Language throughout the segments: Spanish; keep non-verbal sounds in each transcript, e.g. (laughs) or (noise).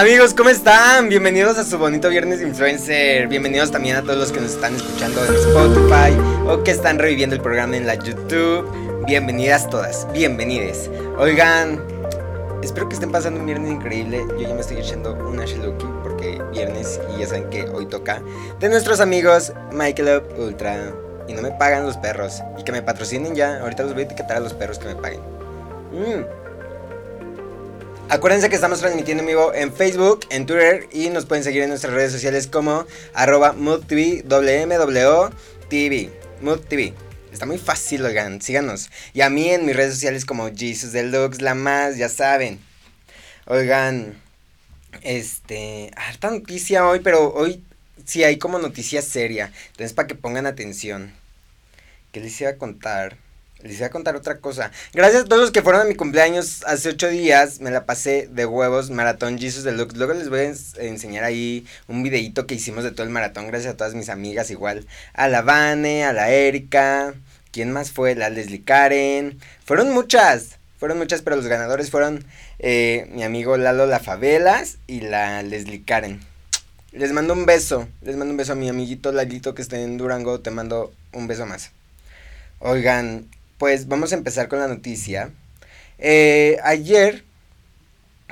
Amigos, ¿cómo están? Bienvenidos a su bonito Viernes Influencer. Bienvenidos también a todos los que nos están escuchando en Spotify o que están reviviendo el programa en la YouTube. Bienvenidas todas, bienvenides. Oigan, espero que estén pasando un viernes increíble. Yo ya me estoy echando una Sheluki porque viernes y ya saben que hoy toca de nuestros amigos Michael Ultra. Y no me pagan los perros. Y que me patrocinen ya. Ahorita los voy a etiquetar a los perros que me paguen. Mmm Acuérdense que estamos transmitiendo en vivo en Facebook, en Twitter y nos pueden seguir en nuestras redes sociales como arroba MoodTV, TV, TV. Está muy fácil, oigan, síganos. Y a mí en mis redes sociales como Jesus Deluxe, la más, ya saben. Oigan, este, harta noticia hoy, pero hoy sí hay como noticia seria. Entonces, para que pongan atención. ¿Qué les iba a contar? Les voy a contar otra cosa. Gracias a todos los que fueron a mi cumpleaños hace ocho días. Me la pasé de huevos, maratón Jesus Deluxe. Luego les voy a enseñar ahí un videito que hicimos de todo el maratón. Gracias a todas mis amigas, igual. A la Vane, a la Erika. ¿Quién más fue? La Leslie Karen. Fueron muchas. Fueron muchas, pero los ganadores fueron eh, mi amigo Lalo La Favelas y la Leslie Karen. Les mando un beso. Les mando un beso a mi amiguito Lalito que está en Durango. Te mando un beso más. Oigan, pues vamos a empezar con la noticia. Eh, ayer,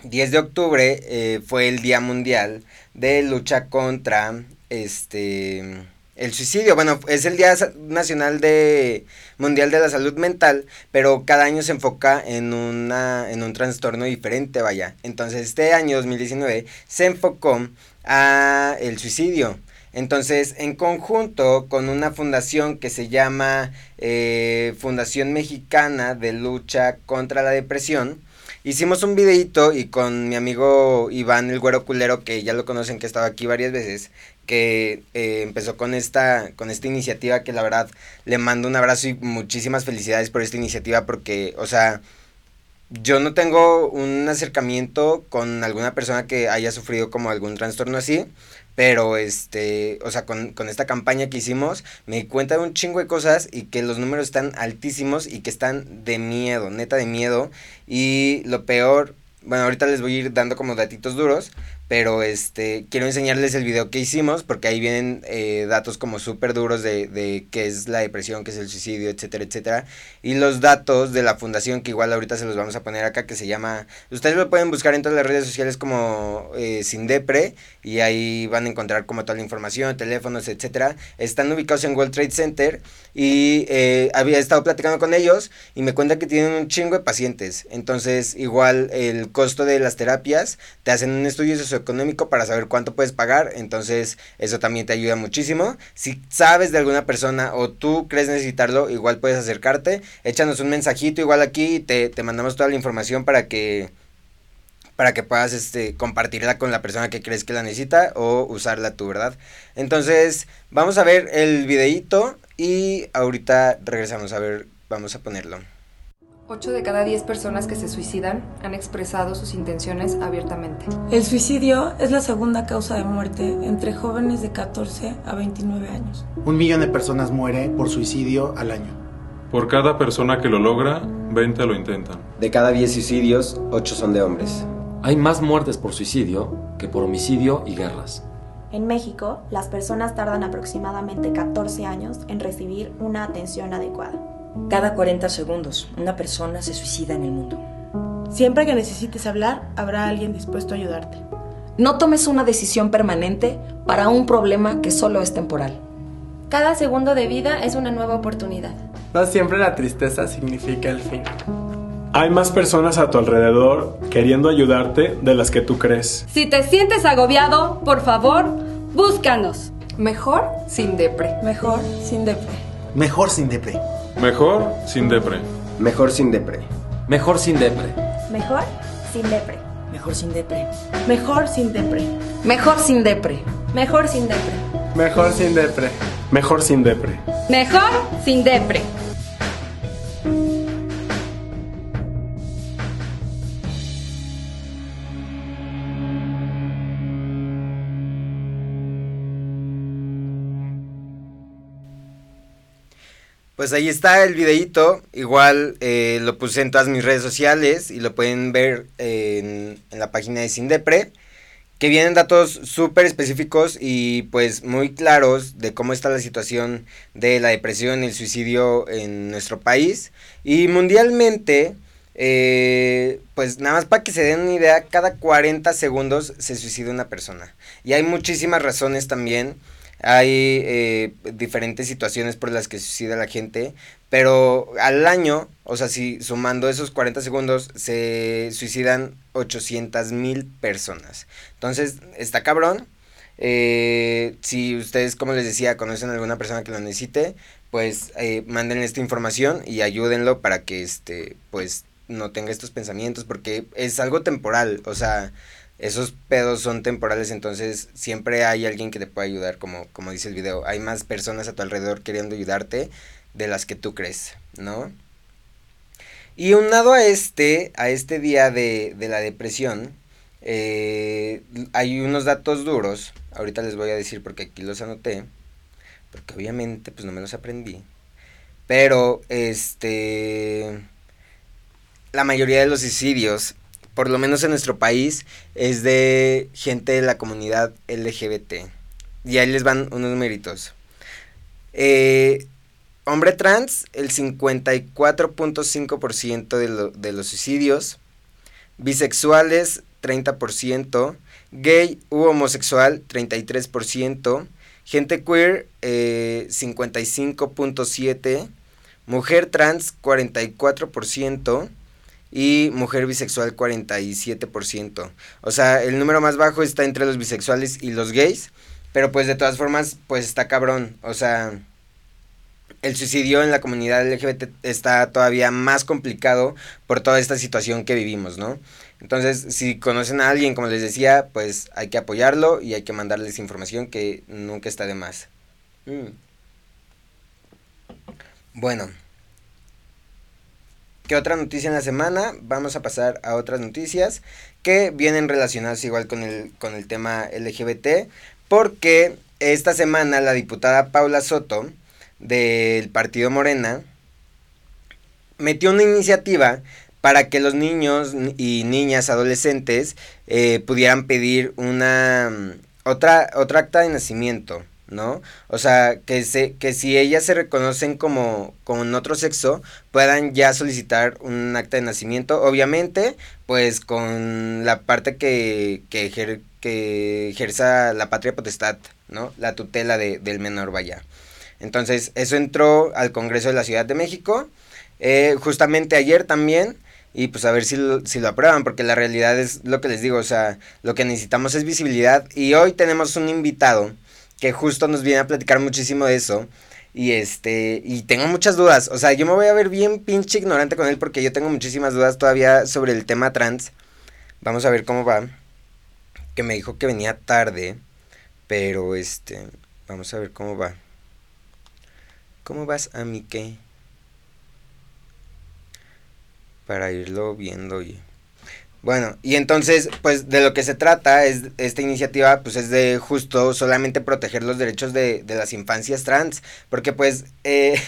10 de octubre, eh, fue el Día Mundial de Lucha contra este el suicidio. Bueno, es el Día Nacional de Mundial de la Salud Mental, pero cada año se enfoca en una en un trastorno diferente, vaya. Entonces, este año 2019 se enfocó a el suicidio. Entonces, en conjunto con una fundación que se llama eh, Fundación Mexicana de Lucha contra la Depresión, hicimos un videito y con mi amigo Iván el Güero Culero, que ya lo conocen, que ha estado aquí varias veces, que eh, empezó con esta, con esta iniciativa, que la verdad le mando un abrazo y muchísimas felicidades por esta iniciativa, porque, o sea, yo no tengo un acercamiento con alguna persona que haya sufrido como algún trastorno así, pero, este, o sea, con, con, esta campaña que hicimos, me di cuenta de un chingo de cosas y que los números están altísimos y que están de miedo, neta de miedo. Y lo peor, bueno, ahorita les voy a ir dando como datitos duros, pero este quiero enseñarles el video que hicimos porque ahí vienen eh, datos como súper duros de, de qué es la depresión, qué es el suicidio, etcétera, etcétera. Y los datos de la fundación que igual ahorita se los vamos a poner acá que se llama, ustedes lo pueden buscar en todas las redes sociales como eh, Sindepre y ahí van a encontrar como toda la información, teléfonos, etcétera. Están ubicados en World Trade Center y eh, había estado platicando con ellos y me cuenta que tienen un chingo de pacientes. Entonces igual el costo de las terapias te hacen un estudio económico para saber cuánto puedes pagar, entonces eso también te ayuda muchísimo. Si sabes de alguna persona o tú crees necesitarlo, igual puedes acercarte, échanos un mensajito igual aquí y te, te mandamos toda la información para que para que puedas este, compartirla con la persona que crees que la necesita o usarla tú, ¿verdad? Entonces, vamos a ver el videíto y ahorita regresamos a ver, vamos a ponerlo. 8 de cada 10 personas que se suicidan han expresado sus intenciones abiertamente. El suicidio es la segunda causa de muerte entre jóvenes de 14 a 29 años. Un millón de personas muere por suicidio al año. Por cada persona que lo logra, 20 lo intentan. De cada 10 suicidios, 8 son de hombres. Hay más muertes por suicidio que por homicidio y guerras. En México, las personas tardan aproximadamente 14 años en recibir una atención adecuada. Cada 40 segundos, una persona se suicida en el mundo. Siempre que necesites hablar, habrá alguien dispuesto a ayudarte. No tomes una decisión permanente para un problema que solo es temporal. Cada segundo de vida es una nueva oportunidad. No siempre la tristeza significa el fin. Hay más personas a tu alrededor queriendo ayudarte de las que tú crees. Si te sientes agobiado, por favor, búscanos. Mejor sin depre. Mejor sin depre. Mejor sin depre. Mejor sin depre. Mejor sin depre. Mejor sin depre. Mejor sin depre. Mejor sin depre. Mejor sin depre. Mejor sin depre. Mejor sin depre. Mejor sin depre. Mejor sin depre. Mejor sin depre. Pues ahí está el videito, igual eh, lo puse en todas mis redes sociales y lo pueden ver en, la página de Sindepre, que vienen datos súper específicos y pues muy claros de cómo está la situación de la depresión y el suicidio en nuestro país y mundialmente. Eh, pues nada más para que se den una idea, cada 40 segundos se suicida una persona. Y hay muchísimas razones también. Hay eh, diferentes situaciones por las que suicida la gente. Pero al año, o sea, si sumando esos 40 segundos, se suicidan 800 mil personas. Entonces, está cabrón. Eh, si ustedes, como les decía, conocen a alguna persona que lo necesite, pues eh, manden esta información y ayúdenlo para que este, pues no tenga estos pensamientos, porque es algo temporal, o sea, esos pedos son temporales, entonces siempre hay alguien que te pueda ayudar, como, como dice el video, hay más personas a tu alrededor queriendo ayudarte de las que tú crees, ¿no? Y unado a este, a este día de, de la depresión, eh, hay unos datos duros, ahorita les voy a decir porque aquí los anoté, porque obviamente pues no me los aprendí, pero este, la mayoría de los suicidios, por lo menos en nuestro país, es de gente de la comunidad LGBT. Y ahí les van unos méritos. Eh, Hombre trans, el 54.5% de, de los suicidios. Bisexuales, 30%. Gay u homosexual, 33%. Gente queer, 55.7%. Eh, mujer trans, 44%. Y mujer bisexual, 47%. O sea, el número más bajo está entre los bisexuales y los gays. Pero pues de todas formas, pues está cabrón. O sea el suicidio en la comunidad LGBT está todavía más complicado por toda esta situación que vivimos, ¿no? Entonces, si conocen a alguien, como les decía, pues hay que apoyarlo y hay que mandarles información que nunca está de más. Mm. Bueno. ¿Qué otra noticia en la semana? Vamos a pasar a otras noticias que vienen relacionadas igual con el, con el tema LGBT, porque esta semana la diputada Paula Soto del partido Morena metió una iniciativa para que los niños y niñas adolescentes eh, pudieran pedir una otra otra acta de nacimiento ¿no? O sea, que se, que si ellas se reconocen como con otro sexo, puedan ya solicitar un acta de nacimiento, obviamente, pues con la parte que, que, que ejerza la patria potestad, ¿no? La tutela de, del menor, vaya. Entonces, eso entró al Congreso de la Ciudad de México, eh, justamente ayer también, y pues a ver si lo, si lo aprueban, porque la realidad es lo que les digo, o sea, lo que necesitamos es visibilidad, y hoy tenemos un invitado que justo nos viene a platicar muchísimo de eso, y este, y tengo muchas dudas, o sea, yo me voy a ver bien pinche ignorante con él, porque yo tengo muchísimas dudas todavía sobre el tema trans, vamos a ver cómo va, que me dijo que venía tarde, pero este, vamos a ver cómo va. ¿Cómo vas a mi qué? Para irlo viendo y... Bueno, y entonces, pues de lo que se trata es esta iniciativa, pues es de justo solamente proteger los derechos de, de las infancias trans, porque pues eh,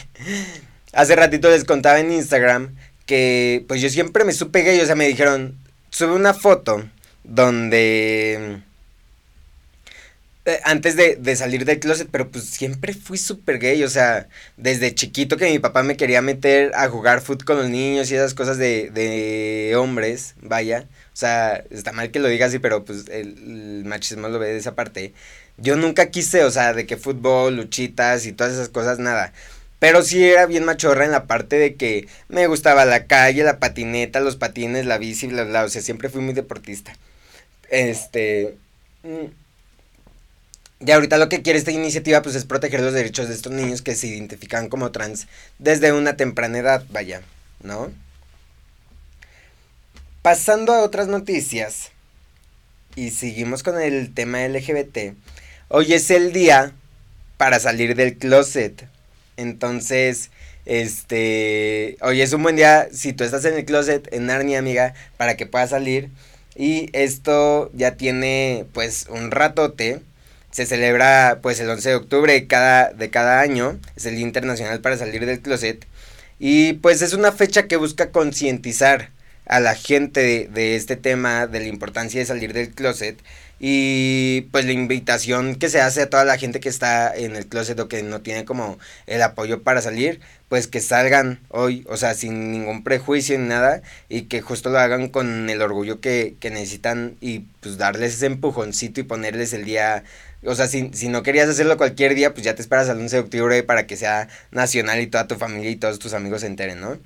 (laughs) hace ratito les contaba en Instagram que pues yo siempre me supe gay, o sea, me dijeron, sube una foto donde antes de, de, salir del closet, pero pues siempre fui súper gay, o sea, desde chiquito que mi papá me quería meter a jugar fútbol con los niños y esas cosas de, de hombres, vaya, o sea, está mal que lo diga así, pero pues el, el, machismo lo ve de esa parte. Yo nunca quise, o sea, de que fútbol, luchitas y todas esas cosas, nada. Pero sí era bien machorra en la parte de que me gustaba la calle, la patineta, los patines, la bici, bla, bla, o sea, siempre fui muy deportista. Este... Y ahorita lo que quiere esta iniciativa pues es proteger los derechos de estos niños que se identifican como trans desde una temprana edad, vaya, ¿no? Pasando a otras noticias y seguimos con el tema LGBT. Hoy es el día para salir del closet. Entonces, este, hoy es un buen día si tú estás en el closet en Narnia, amiga, para que puedas salir. Y esto ya tiene pues un ratote se celebra pues el 11 de octubre de cada, de cada año, es el Día Internacional para Salir del Closet, y pues es una fecha que busca concientizar a la gente de, de, este tema, de la importancia de salir del closet, Y pues la invitación que se hace a toda la gente que está en el closet o que no tiene como el apoyo para salir, pues que salgan hoy, o sea, sin ningún prejuicio ni nada, y que justo lo hagan con el orgullo que, que necesitan y pues darles ese empujoncito y ponerles el día, o sea, si, si no querías hacerlo cualquier día, pues ya te esperas al 11 de octubre para que sea nacional y toda tu familia y todos tus amigos se enteren, ¿no?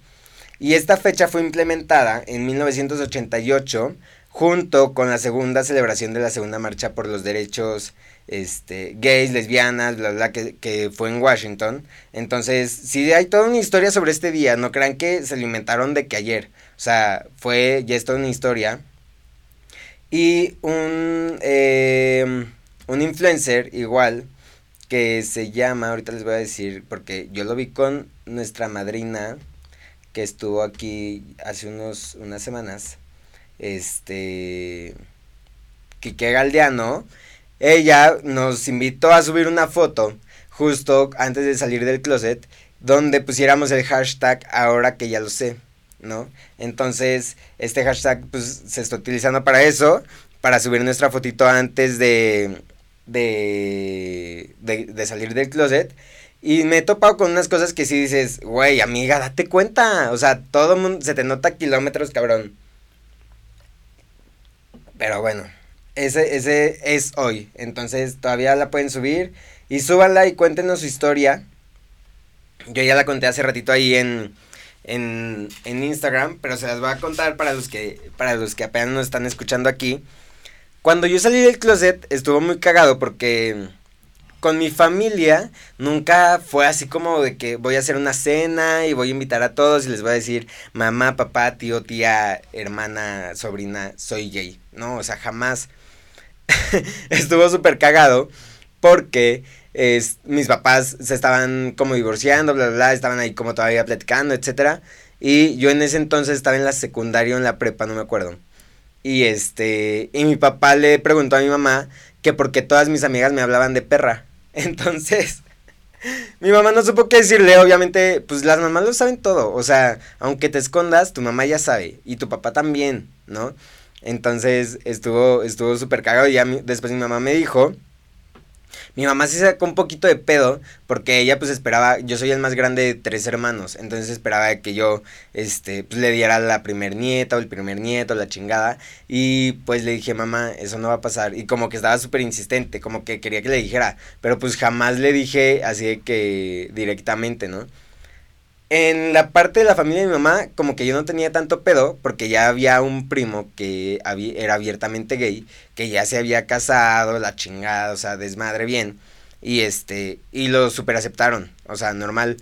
Y esta fecha fue implementada en 1988 junto con la segunda celebración de la segunda marcha por los derechos este, gays, lesbianas, bla, bla, que, que fue en Washington. Entonces, sí hay toda una historia sobre este día, no crean que se alimentaron de que ayer, o sea, fue, ya es toda una historia. Y un, eh, un influencer igual, que se llama, ahorita les voy a decir, porque yo lo vi con nuestra madrina, que estuvo aquí hace unos, unas semanas este, Quique Galdeano, ella nos invitó a subir una foto justo antes de salir del closet donde pusiéramos el hashtag ahora que ya lo sé, ¿no? Entonces, este hashtag pues se está utilizando para eso, para subir nuestra fotito antes de, de, de, de salir del closet. Y me he topado con unas cosas que sí dices, güey, amiga, date cuenta. O sea, todo mundo se te nota kilómetros, cabrón. Pero bueno, ese, ese es hoy. Entonces todavía la pueden subir. Y súbanla y cuéntenos su historia. Yo ya la conté hace ratito ahí en, en, en Instagram. Pero se las voy a contar para los que, para los que apenas nos están escuchando aquí. Cuando yo salí del closet estuvo muy cagado porque con mi familia nunca fue así como de que voy a hacer una cena y voy a invitar a todos y les voy a decir mamá, papá, tío, tía, hermana, sobrina, soy gay. No, o sea, jamás (laughs) estuvo súper cagado porque es, mis papás se estaban como divorciando, bla, bla, bla, estaban ahí como todavía platicando, etcétera. Y yo en ese entonces estaba en la secundaria o en la prepa, no me acuerdo. Y este, y mi papá le preguntó a mi mamá que porque todas mis amigas me hablaban de perra. (laughs) Entonces, (laughs) mi mamá no supo qué decirle, obviamente, pues las mamás lo saben todo, o sea, aunque te escondas, tu mamá ya sabe, y tu papá también, ¿no? Entonces, estuvo, estuvo súper cagado, y ya después mi mamá me dijo mi mamá se sacó un poquito de pedo porque ella pues esperaba, yo soy el más grande de tres hermanos, entonces esperaba que yo este pues le diera la primer nieta o el primer nieto, la chingada, y pues le dije, "Mamá, eso no va a pasar." Y como que estaba súper insistente, como que quería que le dijera, pero pues jamás le dije así de que directamente, ¿no? En la parte de la familia de mi mamá, como que yo no tenía tanto pedo, porque ya había un primo que era abiertamente gay, que ya se había casado, la chingada, o sea, desmadre bien. Y este, y lo super aceptaron, o sea, normal.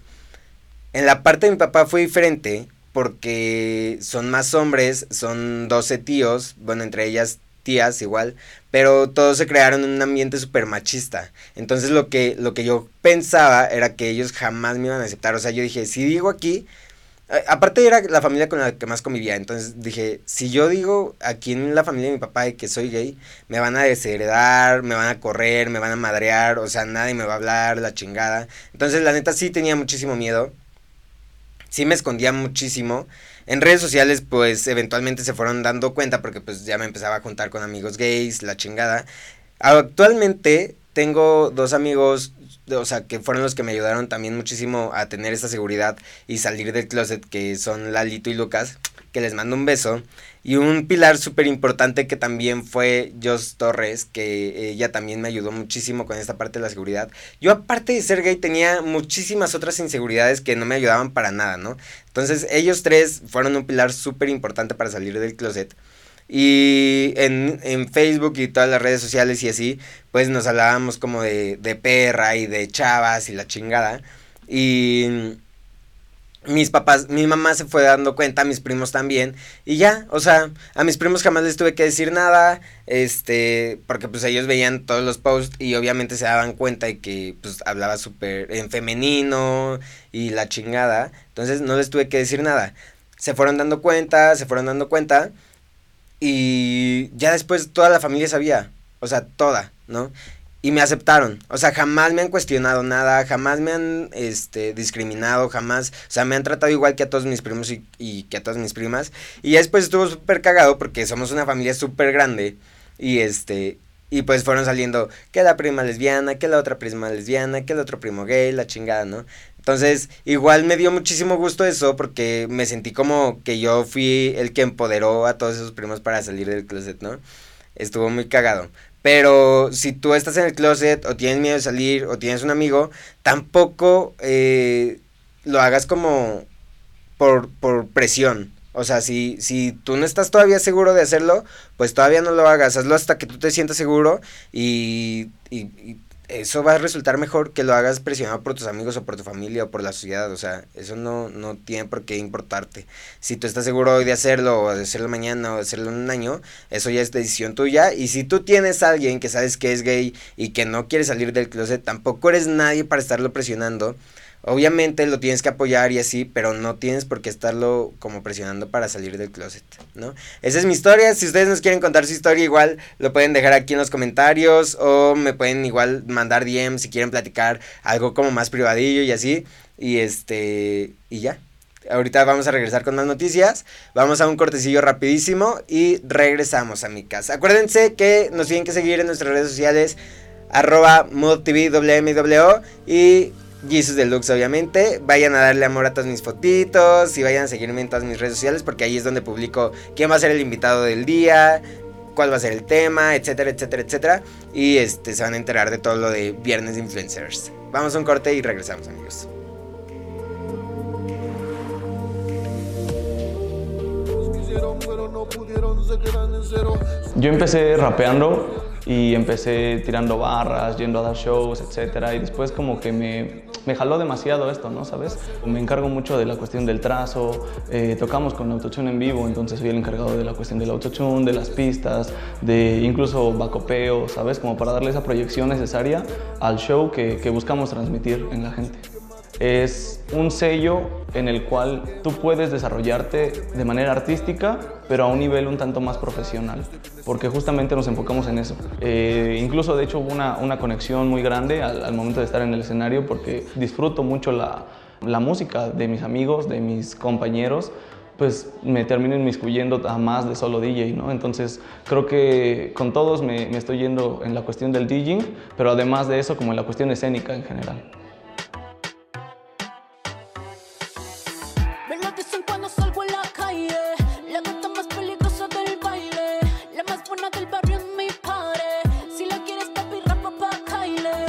En la parte de mi papá fue diferente, porque son más hombres, son 12 tíos, bueno, entre ellas tías igual, pero todos se crearon en un ambiente súper machista. Entonces lo que, lo que yo pensaba era que ellos jamás me iban a aceptar. O sea, yo dije, si digo aquí, aparte era la familia con la que más convivía, entonces dije, si yo digo aquí en la familia de mi papá de que soy gay, me van a desheredar, me van a correr, me van a madrear, o sea, nadie me va a hablar, la chingada. Entonces la neta sí tenía muchísimo miedo, sí me escondía muchísimo. En redes sociales, pues eventualmente se fueron dando cuenta porque pues ya me empezaba a juntar con amigos gays, la chingada. Actualmente tengo dos amigos, o sea, que fueron los que me ayudaron también muchísimo a tener esa seguridad y salir del closet, que son Lalito y Lucas, que les mando un beso. Y un pilar súper importante que también fue Jos Torres, que ella también me ayudó muchísimo con esta parte de la seguridad. Yo aparte de ser gay tenía muchísimas otras inseguridades que no me ayudaban para nada, ¿no? Entonces ellos tres fueron un pilar súper importante para salir del closet. Y en, en, Facebook y todas las redes sociales y así, pues nos hablábamos como de, de perra y de chavas y la chingada. Y mis papás, mi mamá se fue dando cuenta, mis primos también, y ya, o sea, a mis primos jamás les tuve que decir nada, este, porque pues ellos veían todos los posts y obviamente se daban cuenta de que pues hablaba súper en femenino y la chingada, entonces no les tuve que decir nada. Se fueron dando cuenta, se fueron dando cuenta y ya después toda la familia sabía, o sea, toda, ¿no? Y me aceptaron. O sea, jamás me han cuestionado nada, jamás me han este, discriminado, jamás. O sea, me han tratado igual que a todos mis primos y, y que a todas mis primas. Y después estuvo súper cagado porque somos una familia súper grande. Y este. Y pues fueron saliendo que la prima lesbiana, que la otra prima lesbiana, que el otro primo gay, la chingada, ¿no? Entonces, igual me dio muchísimo gusto eso porque me sentí como que yo fui el que empoderó a todos esos primos para salir del closet, ¿no? Estuvo muy cagado. Pero si tú estás en el closet o tienes miedo de salir o tienes un amigo, tampoco eh, lo hagas como por, por presión. O sea, si, si tú no estás todavía seguro de hacerlo, pues todavía no lo hagas. Hazlo hasta que tú te sientas seguro y, y eso va a resultar mejor que lo hagas presionado por tus amigos o por tu familia o por la sociedad. O sea, eso no, no tiene por qué importarte. Si tú estás seguro hoy de hacerlo, o de hacerlo mañana, o de hacerlo en un año, eso ya es decisión tuya. Y si tú tienes a alguien que sabes que es gay y que no quiere salir del closet, tampoco eres nadie para estarlo presionando Obviamente lo tienes que apoyar y así, pero no tienes por qué estarlo como presionando para salir del closet, ¿no? Esa es mi historia. Si ustedes nos quieren contar su historia, igual lo pueden dejar aquí en los comentarios o me pueden igual mandar DM si quieren platicar algo como más privadillo y así. Y este, y ya. Ahorita vamos a regresar con más noticias. Vamos a un cortecillo rapidísimo y regresamos a mi casa. Acuérdense que nos tienen que seguir en nuestras redes sociales arroba y Jesus Deluxe, obviamente. Vayan a darle amor a todas mis fotitos y vayan a seguirme en todas mis redes sociales porque ahí es donde publico quién va a ser el invitado del día, cuál va a ser el tema, etcétera, etcétera, etcétera. Y este, se van a enterar de todo lo de Viernes de Influencers. Vamos a un corte y regresamos, amigos. Yo empecé rapeando y empecé tirando barras, yendo a dar shows, etcétera, y después como que me, me jaló demasiado esto, ¿no? ¿Sabes? Me encargo mucho de la cuestión del trazo, eh, tocamos con autotune en vivo, entonces soy el encargado de la cuestión del autotune, de las pistas, de incluso bacopeo, ¿sabes? Como para darle esa proyección necesaria al show que buscamos transmitir en la gente es un sello en el cual tú puedes desarrollarte de manera artística, pero a un nivel un tanto más profesional, porque justamente nos enfocamos en eso. Eh, incluso, de hecho, hubo una, una conexión muy grande al, momento de estar en el escenario, porque disfruto mucho la, la música de mis amigos, de mis compañeros, pues me termino inmiscuyendo a más de solo DJ, ¿no? Entonces creo que con todos me, me estoy yendo en la cuestión del DJing, pero además de eso como en la cuestión escénica en general.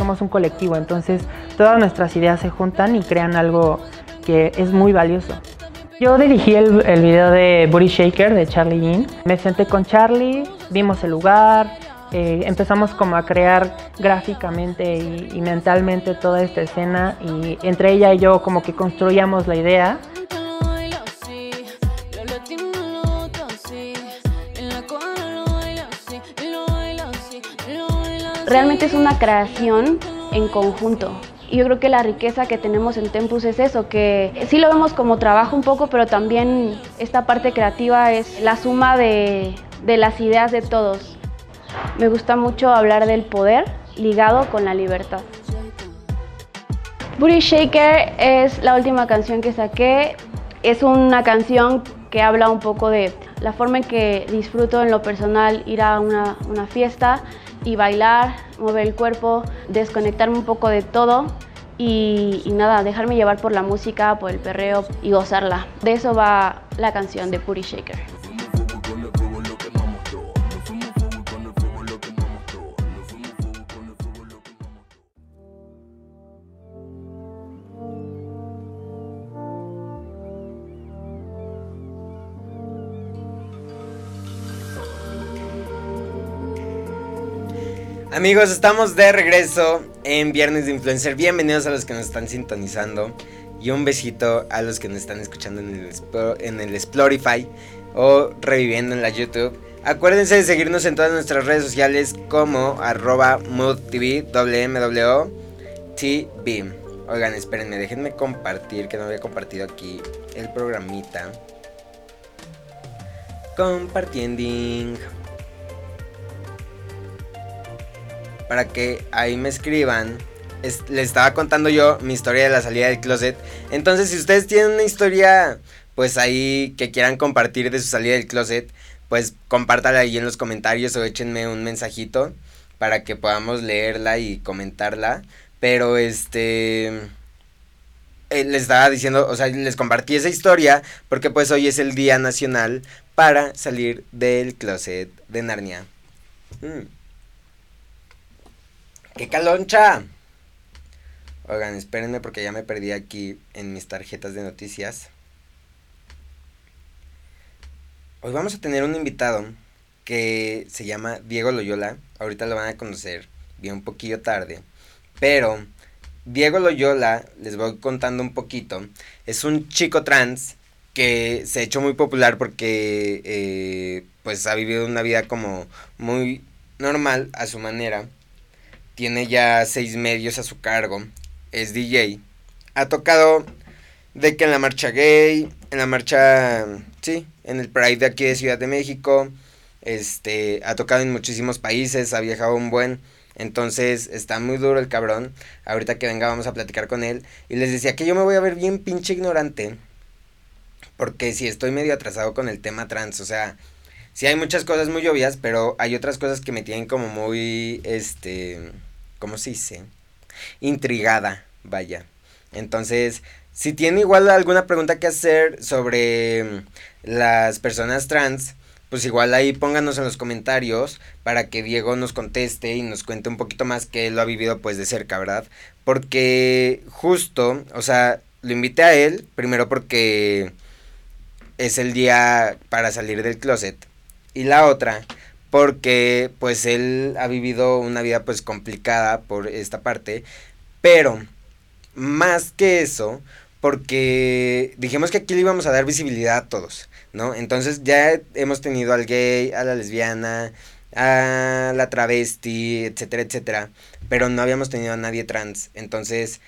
Somos un colectivo, entonces todas nuestras ideas se juntan y crean algo que es muy valioso. Yo dirigí el, video de Booty Shaker de Charlie Yin. Me senté con Charlie, vimos el lugar, eh, empezamos como a crear gráficamente y, y, mentalmente toda esta escena y entre ella y yo como que construíamos la idea. Realmente es una creación en conjunto. Y yo creo que la riqueza que tenemos en Tempus es eso, que sí lo vemos como trabajo un poco, pero también esta parte creativa es la suma de, de las ideas de todos. Me gusta mucho hablar del poder ligado con la libertad. Booty Shaker es la última canción que saqué. Es una canción que habla un poco de la forma en que disfruto en lo personal ir a una, una fiesta y bailar, mover el cuerpo, desconectarme un poco de todo y, nada, dejarme llevar por la música, por el perreo y gozarla. De eso va la canción de Puri Shaker. Amigos, estamos de regreso en Viernes de Influencer. Bienvenidos a los que nos están sintonizando. Y un besito a los que nos están escuchando en el, en el Spotify o reviviendo en la YouTube. Acuérdense de seguirnos en todas nuestras redes sociales como arroba moodtv, TV. Oigan, espérenme, déjenme compartir, que no había compartido aquí el programita. Compartiendo para que ahí me escriban. les estaba contando yo mi historia de la salida del closet. Entonces, si ustedes tienen una historia, pues ahí que quieran compartir de su salida del closet, pues compártala ahí en los comentarios o échenme un mensajito para que podamos leerla y comentarla. Pero este eh, les estaba diciendo, o sea, les compartí esa historia porque pues hoy es el Día Nacional para salir del closet de Narnia. Mm. ¡Qué caloncha! Oigan, espérenme porque ya me perdí aquí en mis tarjetas de noticias. Hoy vamos a tener un invitado que se llama Diego Loyola. Ahorita lo van a conocer bien un poquillo tarde. Pero Diego Loyola, les voy contando un poquito, es un chico trans que se ha hecho muy popular porque eh, pues ha vivido una vida como muy normal a su manera. Tiene ya seis medios a su cargo. Es DJ. Ha tocado de que en la marcha gay, en la marcha, sí, en el Pride de aquí de Ciudad de México. Este, ha tocado en muchísimos países, ha viajado un buen. Entonces está muy duro el cabrón. Ahorita que venga vamos a platicar con él. Y les decía que yo me voy a ver bien pinche ignorante. Porque si estoy medio atrasado con el tema trans. O sea, sí hay muchas cosas muy obvias, pero hay otras cosas que me tienen como muy, este, ¿cómo se dice? Intrigada, vaya. Entonces, si tiene igual alguna pregunta que hacer sobre las personas trans, pues igual ahí pónganos en los comentarios para que Diego nos conteste y nos cuente un poquito más que él lo ha vivido pues de cerca, ¿verdad? Porque justo, o sea, lo invité a él, primero porque es el día para salir del closet y la otra porque pues él ha vivido una vida pues complicada por esta parte, pero más que eso, porque dijimos que aquí le íbamos a dar visibilidad a todos. ¿no? Entonces ya hemos tenido al gay, a la lesbiana, a la travesti, etcétera, etcétera, pero no habíamos tenido a nadie trans. Entonces,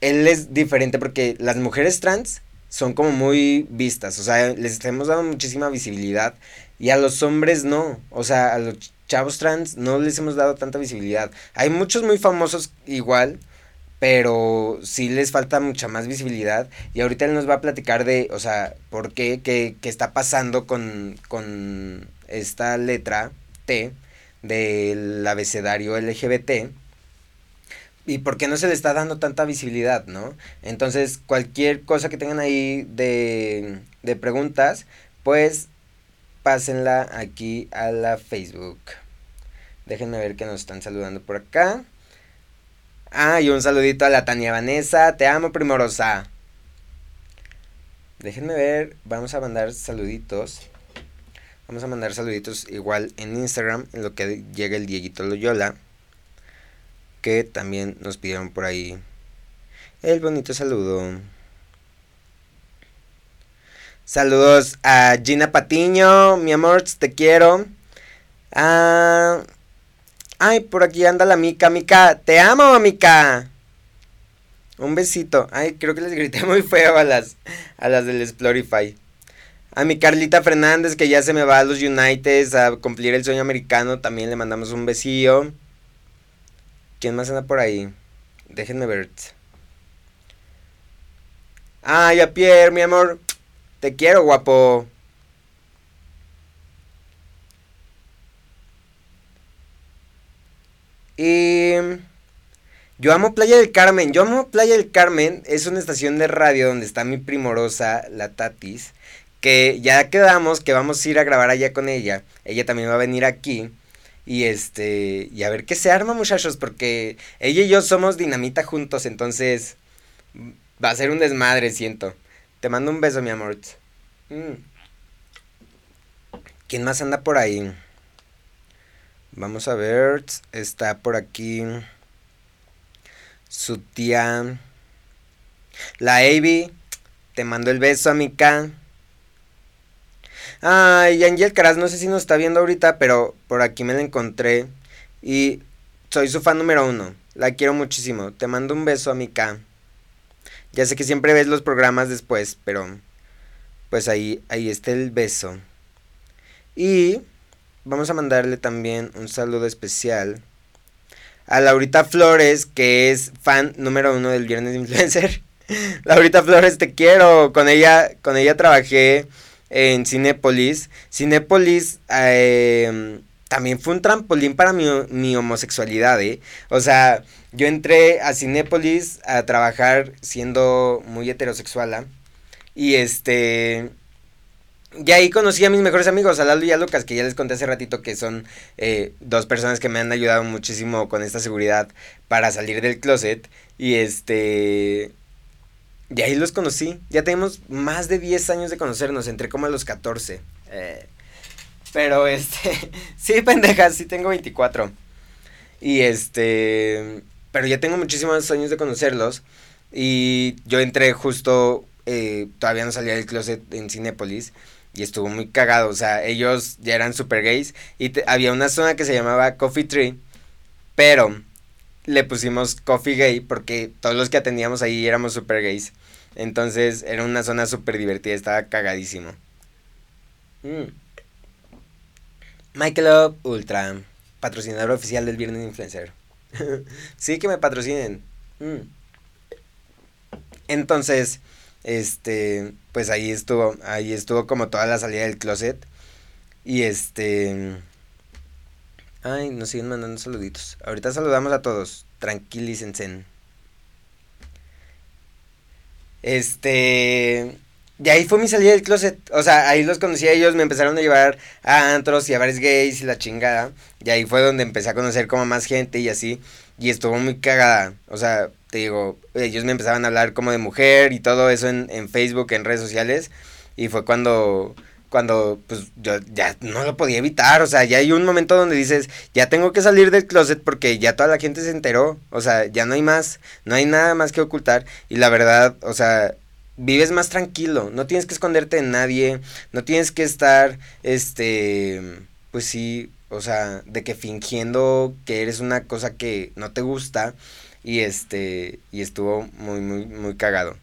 él es diferente porque las mujeres trans son como muy vistas, o sea, les hemos dado muchísima visibilidad y a los hombres no, o sea, a los chavos trans no les hemos dado tanta visibilidad. Hay muchos muy famosos igual, pero sí les falta mucha más visibilidad y ahorita él nos va a platicar de, o sea, por qué, qué, qué está pasando con, con esta letra T del abecedario LGBT y por qué no se le está dando tanta visibilidad, ¿no? Entonces, cualquier cosa que tengan ahí de, de preguntas, pues pásenla aquí a la Facebook. Déjenme ver que nos están saludando por acá. Ah, y un saludito a la Tania Vanessa. Te amo, primorosa. Déjenme ver. Vamos a mandar saluditos. Vamos a mandar saluditos igual en Instagram. En lo que llega el Dieguito Loyola. Que también nos pidieron por ahí. El bonito saludo. Saludos a Gina Patiño. Mi amor, te quiero. Ah. Ay, por aquí anda la Mica. Mica, te amo, Mica. Un besito. Ay, creo que les grité (laughs) muy feo a las, a las del Explorify. A mi Carlita Fernández, que ya se me va a los United a cumplir el sueño americano, también le mandamos un besillo. ¿Quién más anda por ahí? Déjenme ver. Ay, a Pierre, mi amor. Te quiero, guapo. Y yo amo Playa del Carmen. Yo amo Playa del Carmen. Es una estación de radio donde está mi primorosa, la Tatis. Que ya quedamos que vamos a ir a grabar allá con ella. Ella también va a venir aquí. Y este. Y a ver qué se arma, muchachos. Porque ella y yo somos dinamita juntos. Entonces. Va a ser un desmadre, siento. Te mando un beso, mi amor. Mm. ¿Quién más anda por ahí? Vamos a ver. Está por aquí. Su tía. La Avi. Te mando el beso, amiga. Ay, Angel Caraz, no sé si nos está viendo ahorita, pero por aquí me la encontré. Y soy su fan número uno. La quiero muchísimo. Te mando un beso, amiga. Ya sé que siempre ves los programas después, pero pues ahí, ahí está el beso. Y vamos a mandarle también un saludo especial a Laurita Flores, que es fan número uno del Viernes Influencer. (laughs) Laurita Flores, te quiero. Con ella, con ella trabajé en Cinépolis. Cinépolis eh, también fue un trampolín para mi, mi homosexualidad, ¿eh? O sea, yo entré a Cinépolis a trabajar siendo muy heterosexual. Y este... Y ahí conocí a mis mejores amigos, a Lalo y a Lucas, que ya les conté hace ratito que son eh, dos personas que me han ayudado muchísimo con esta seguridad para salir del closet. Y este... Y ahí los conocí. Ya tenemos más de 10 años de conocernos, entré como a los 14. Eh, pero este... (laughs) sí, pendejas, sí tengo 24. Y este... Pero ya tengo muchísimos años de conocerlos. Y yo entré justo... Eh, todavía no salía del closet en Cinépolis y estuvo muy cagado. O sea, ellos ya eran super gays y había una zona que se llamaba Coffee Tree, pero le pusimos Coffee Gay porque todos los que atendíamos ahí éramos super gays. Entonces era una zona súper divertida, estaba cagadísimo. Mm. Michael Ultra, patrocinador oficial del Viernes Influencer. (laughs) sí, que me patrocinen. Mm. Entonces, este, pues ahí estuvo, ahí estuvo como toda la salida del closet. Y este... Ay, nos siguen mandando saluditos. Ahorita saludamos a todos. Tranquilícense. Este... Y ahí fue mi salida del closet. O sea, ahí los conocí a ellos, me empezaron a llevar a antros y a bares gays y la chingada. Y ahí fue donde empecé a conocer como más gente y así. Y estuvo muy cagada. O sea, te digo, ellos me empezaban a hablar como de mujer y todo eso en, en Facebook, en redes sociales. Y fue cuando cuando pues yo ya no lo podía evitar, o sea, ya hay un momento donde dices, ya tengo que salir del closet porque ya toda la gente se enteró, o sea, ya no hay más, no hay nada más que ocultar y la verdad, o sea, vives más tranquilo, no tienes que esconderte de nadie, no tienes que estar, este, pues sí, o sea, de que fingiendo que eres una cosa que no te gusta y este, y estuvo muy, muy, muy cagado.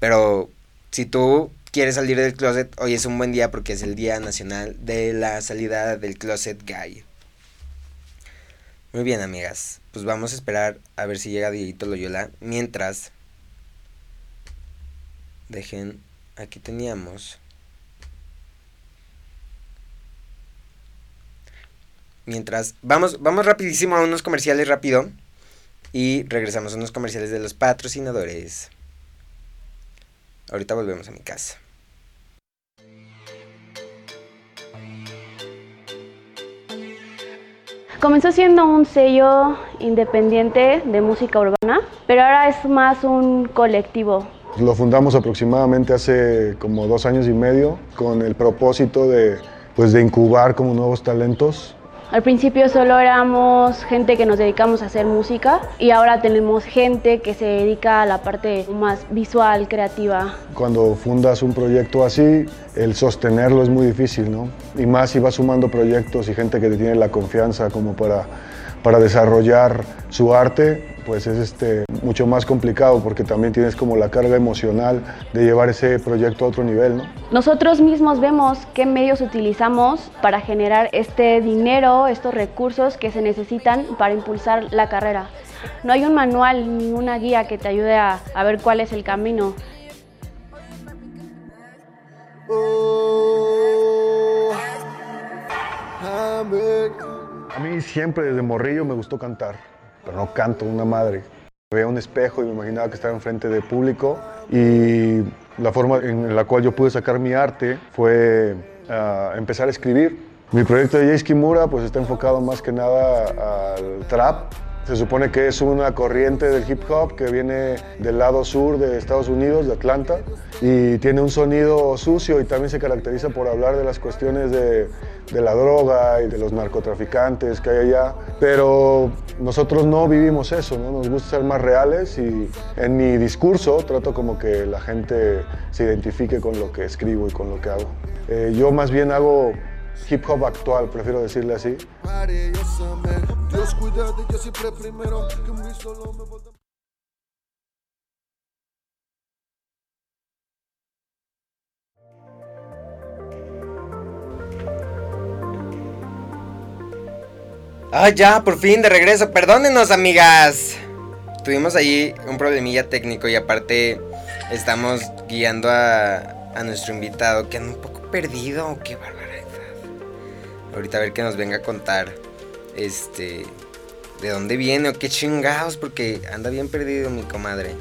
Pero si tú quieres salir del closet, hoy es un buen día porque es el Día Nacional de la Salida del Closet Gay. Muy bien, amigas. Pues vamos a esperar a ver si llega Dieguito Loyola. Mientras, dejen, aquí teníamos. Mientras, vamos, vamos rapidísimo a unos comerciales rápido. Y regresamos a unos comerciales de los patrocinadores. Ahorita volvemos a mi casa. Comenzó siendo un sello independiente de música urbana, pero ahora es más un colectivo. Lo fundamos aproximadamente hace como dos años y medio con el propósito de, pues, de incubar como nuevos talentos al principio solo éramos gente que nos dedicamos a hacer música y ahora tenemos gente que se dedica a la parte más visual, creativa. Cuando fundas un proyecto así, el sostenerlo es muy difícil, ¿no? Y más si vas sumando proyectos y gente que te tiene la confianza como para, para desarrollar su arte, pues es este, mucho más complicado porque también tienes como la carga emocional de llevar ese proyecto a otro nivel. ¿no? Nosotros mismos vemos qué medios utilizamos para generar este dinero, estos recursos que se necesitan para impulsar la carrera. No hay un manual ni una guía que te ayude a, a ver cuál es el camino. A mí siempre desde morrillo me gustó cantar pero no canto una madre. Veía un espejo y me imaginaba que estaba enfrente de público y la forma en la cual yo pude sacar mi arte fue ah, empezar a escribir. Mi proyecto de Jay Kimura pues está enfocado más que nada al trap, se supone que es una corriente del hip hop que viene del lado sur de Estados Unidos, de Atlanta, y tiene un sonido sucio y también se caracteriza por hablar de las cuestiones de, la droga y de los narcotraficantes que hay allá. Pero nosotros no vivimos eso, ¿no? nos gusta ser más reales y en mi discurso trato como que la gente se identifique con lo que escribo y con lo que hago. Eh, yo más bien hago hip hop actual, prefiero decirle así. Ah, ya, por fin, de regreso. Perdónenos, amigas. Tuvimos ahí un problemilla técnico y aparte estamos guiando a, a nuestro invitado que anda un poco perdido. Qué barbaridad. Ahorita a ver que nos venga a contar. Este. ¿De dónde viene o qué chingados? Porque anda bien perdido mi comadre.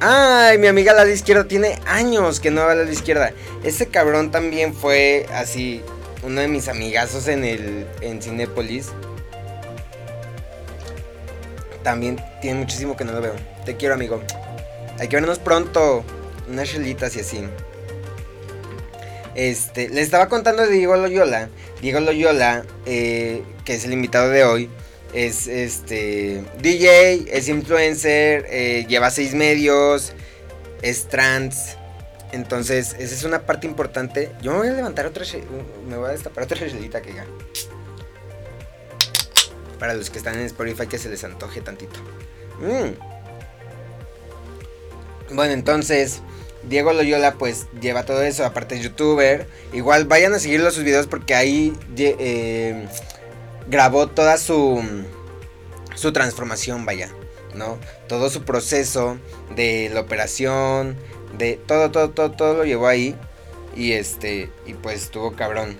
Ay, mi amiga la de izquierda tiene años que no va a la de izquierda. Ese cabrón también fue así uno de mis amigazos en el en Cinépolis. También tiene muchísimo que no lo veo. Te quiero, amigo. Hay que vernos pronto. Unas chelitas y así. Este, le estaba contando de Diego Loyola. Diego Loyola, eh, que es el invitado de hoy, es este DJ, es influencer, eh, lleva seis medios, es trans. Entonces, esa es una parte importante. Yo me voy a levantar otra, me voy a destapar otra chelita que ya. Para los que están en Spotify que se les antoje tantito. Mm. Bueno, entonces, Diego Loyola pues lleva todo eso, aparte es youtuber. Igual vayan a seguirlo sus videos porque ahí eh, grabó toda su, su transformación, vaya, ¿no? Todo su proceso de la operación, de todo, todo, todo, todo lo llevó ahí. Y este, y pues estuvo cabrón,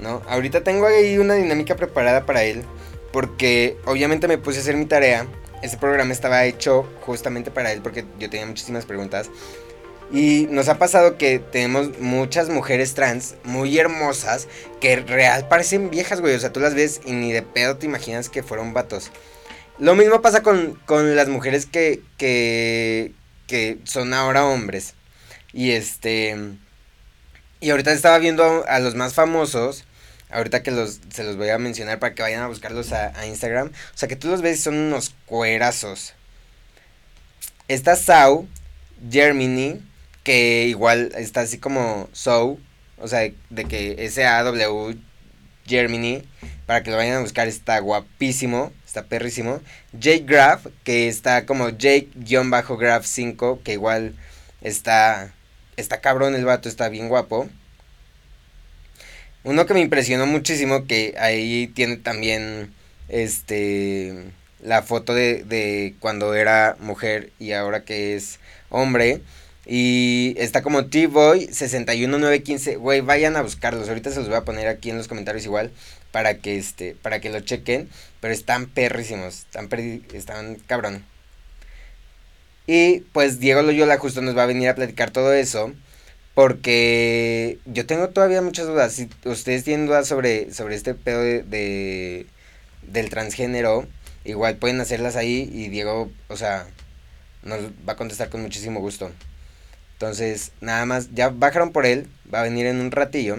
¿no? Ahorita tengo ahí una dinámica preparada para él. Porque obviamente me puse a hacer mi tarea. Este programa estaba hecho justamente para él porque yo tenía muchísimas preguntas. Y nos ha pasado que tenemos muchas mujeres trans muy hermosas que real parecen viejas, güey. O sea, tú las ves y ni de pedo te imaginas que fueron vatos. Lo mismo pasa con, las mujeres que, que, que son ahora hombres. Y este... Y ahorita estaba viendo a, los más famosos. Ahorita que los, se los voy a mencionar para que vayan a buscarlos a, a Instagram. O sea, que tú los ves y son unos cuerazos. Está Sau, Germany, que igual está así como So, o sea, de que S-A-W Germany, para que lo vayan a buscar, está guapísimo, está perrísimo. Jake Graf, que está como Jake-Graph 5, que igual está, está cabrón el vato, está bien guapo. Uno que me impresionó muchísimo, que ahí tiene también, este, la foto de, de cuando era mujer y ahora que es hombre y está como T-Boy 61915. Güey, vayan a buscarlos. Ahorita se los voy a poner aquí en los comentarios igual. Para que este. Para que lo chequen. Pero están perrísimos. Están están cabrón. Y pues Diego Loyola justo nos va a venir a platicar todo eso. Porque yo tengo todavía muchas dudas. Si ustedes tienen dudas sobre, sobre este pedo de, del transgénero, igual pueden hacerlas ahí y Diego, o sea, nos va a contestar con muchísimo gusto. Entonces, nada más, ya bajaron por él, va a venir en un ratillo.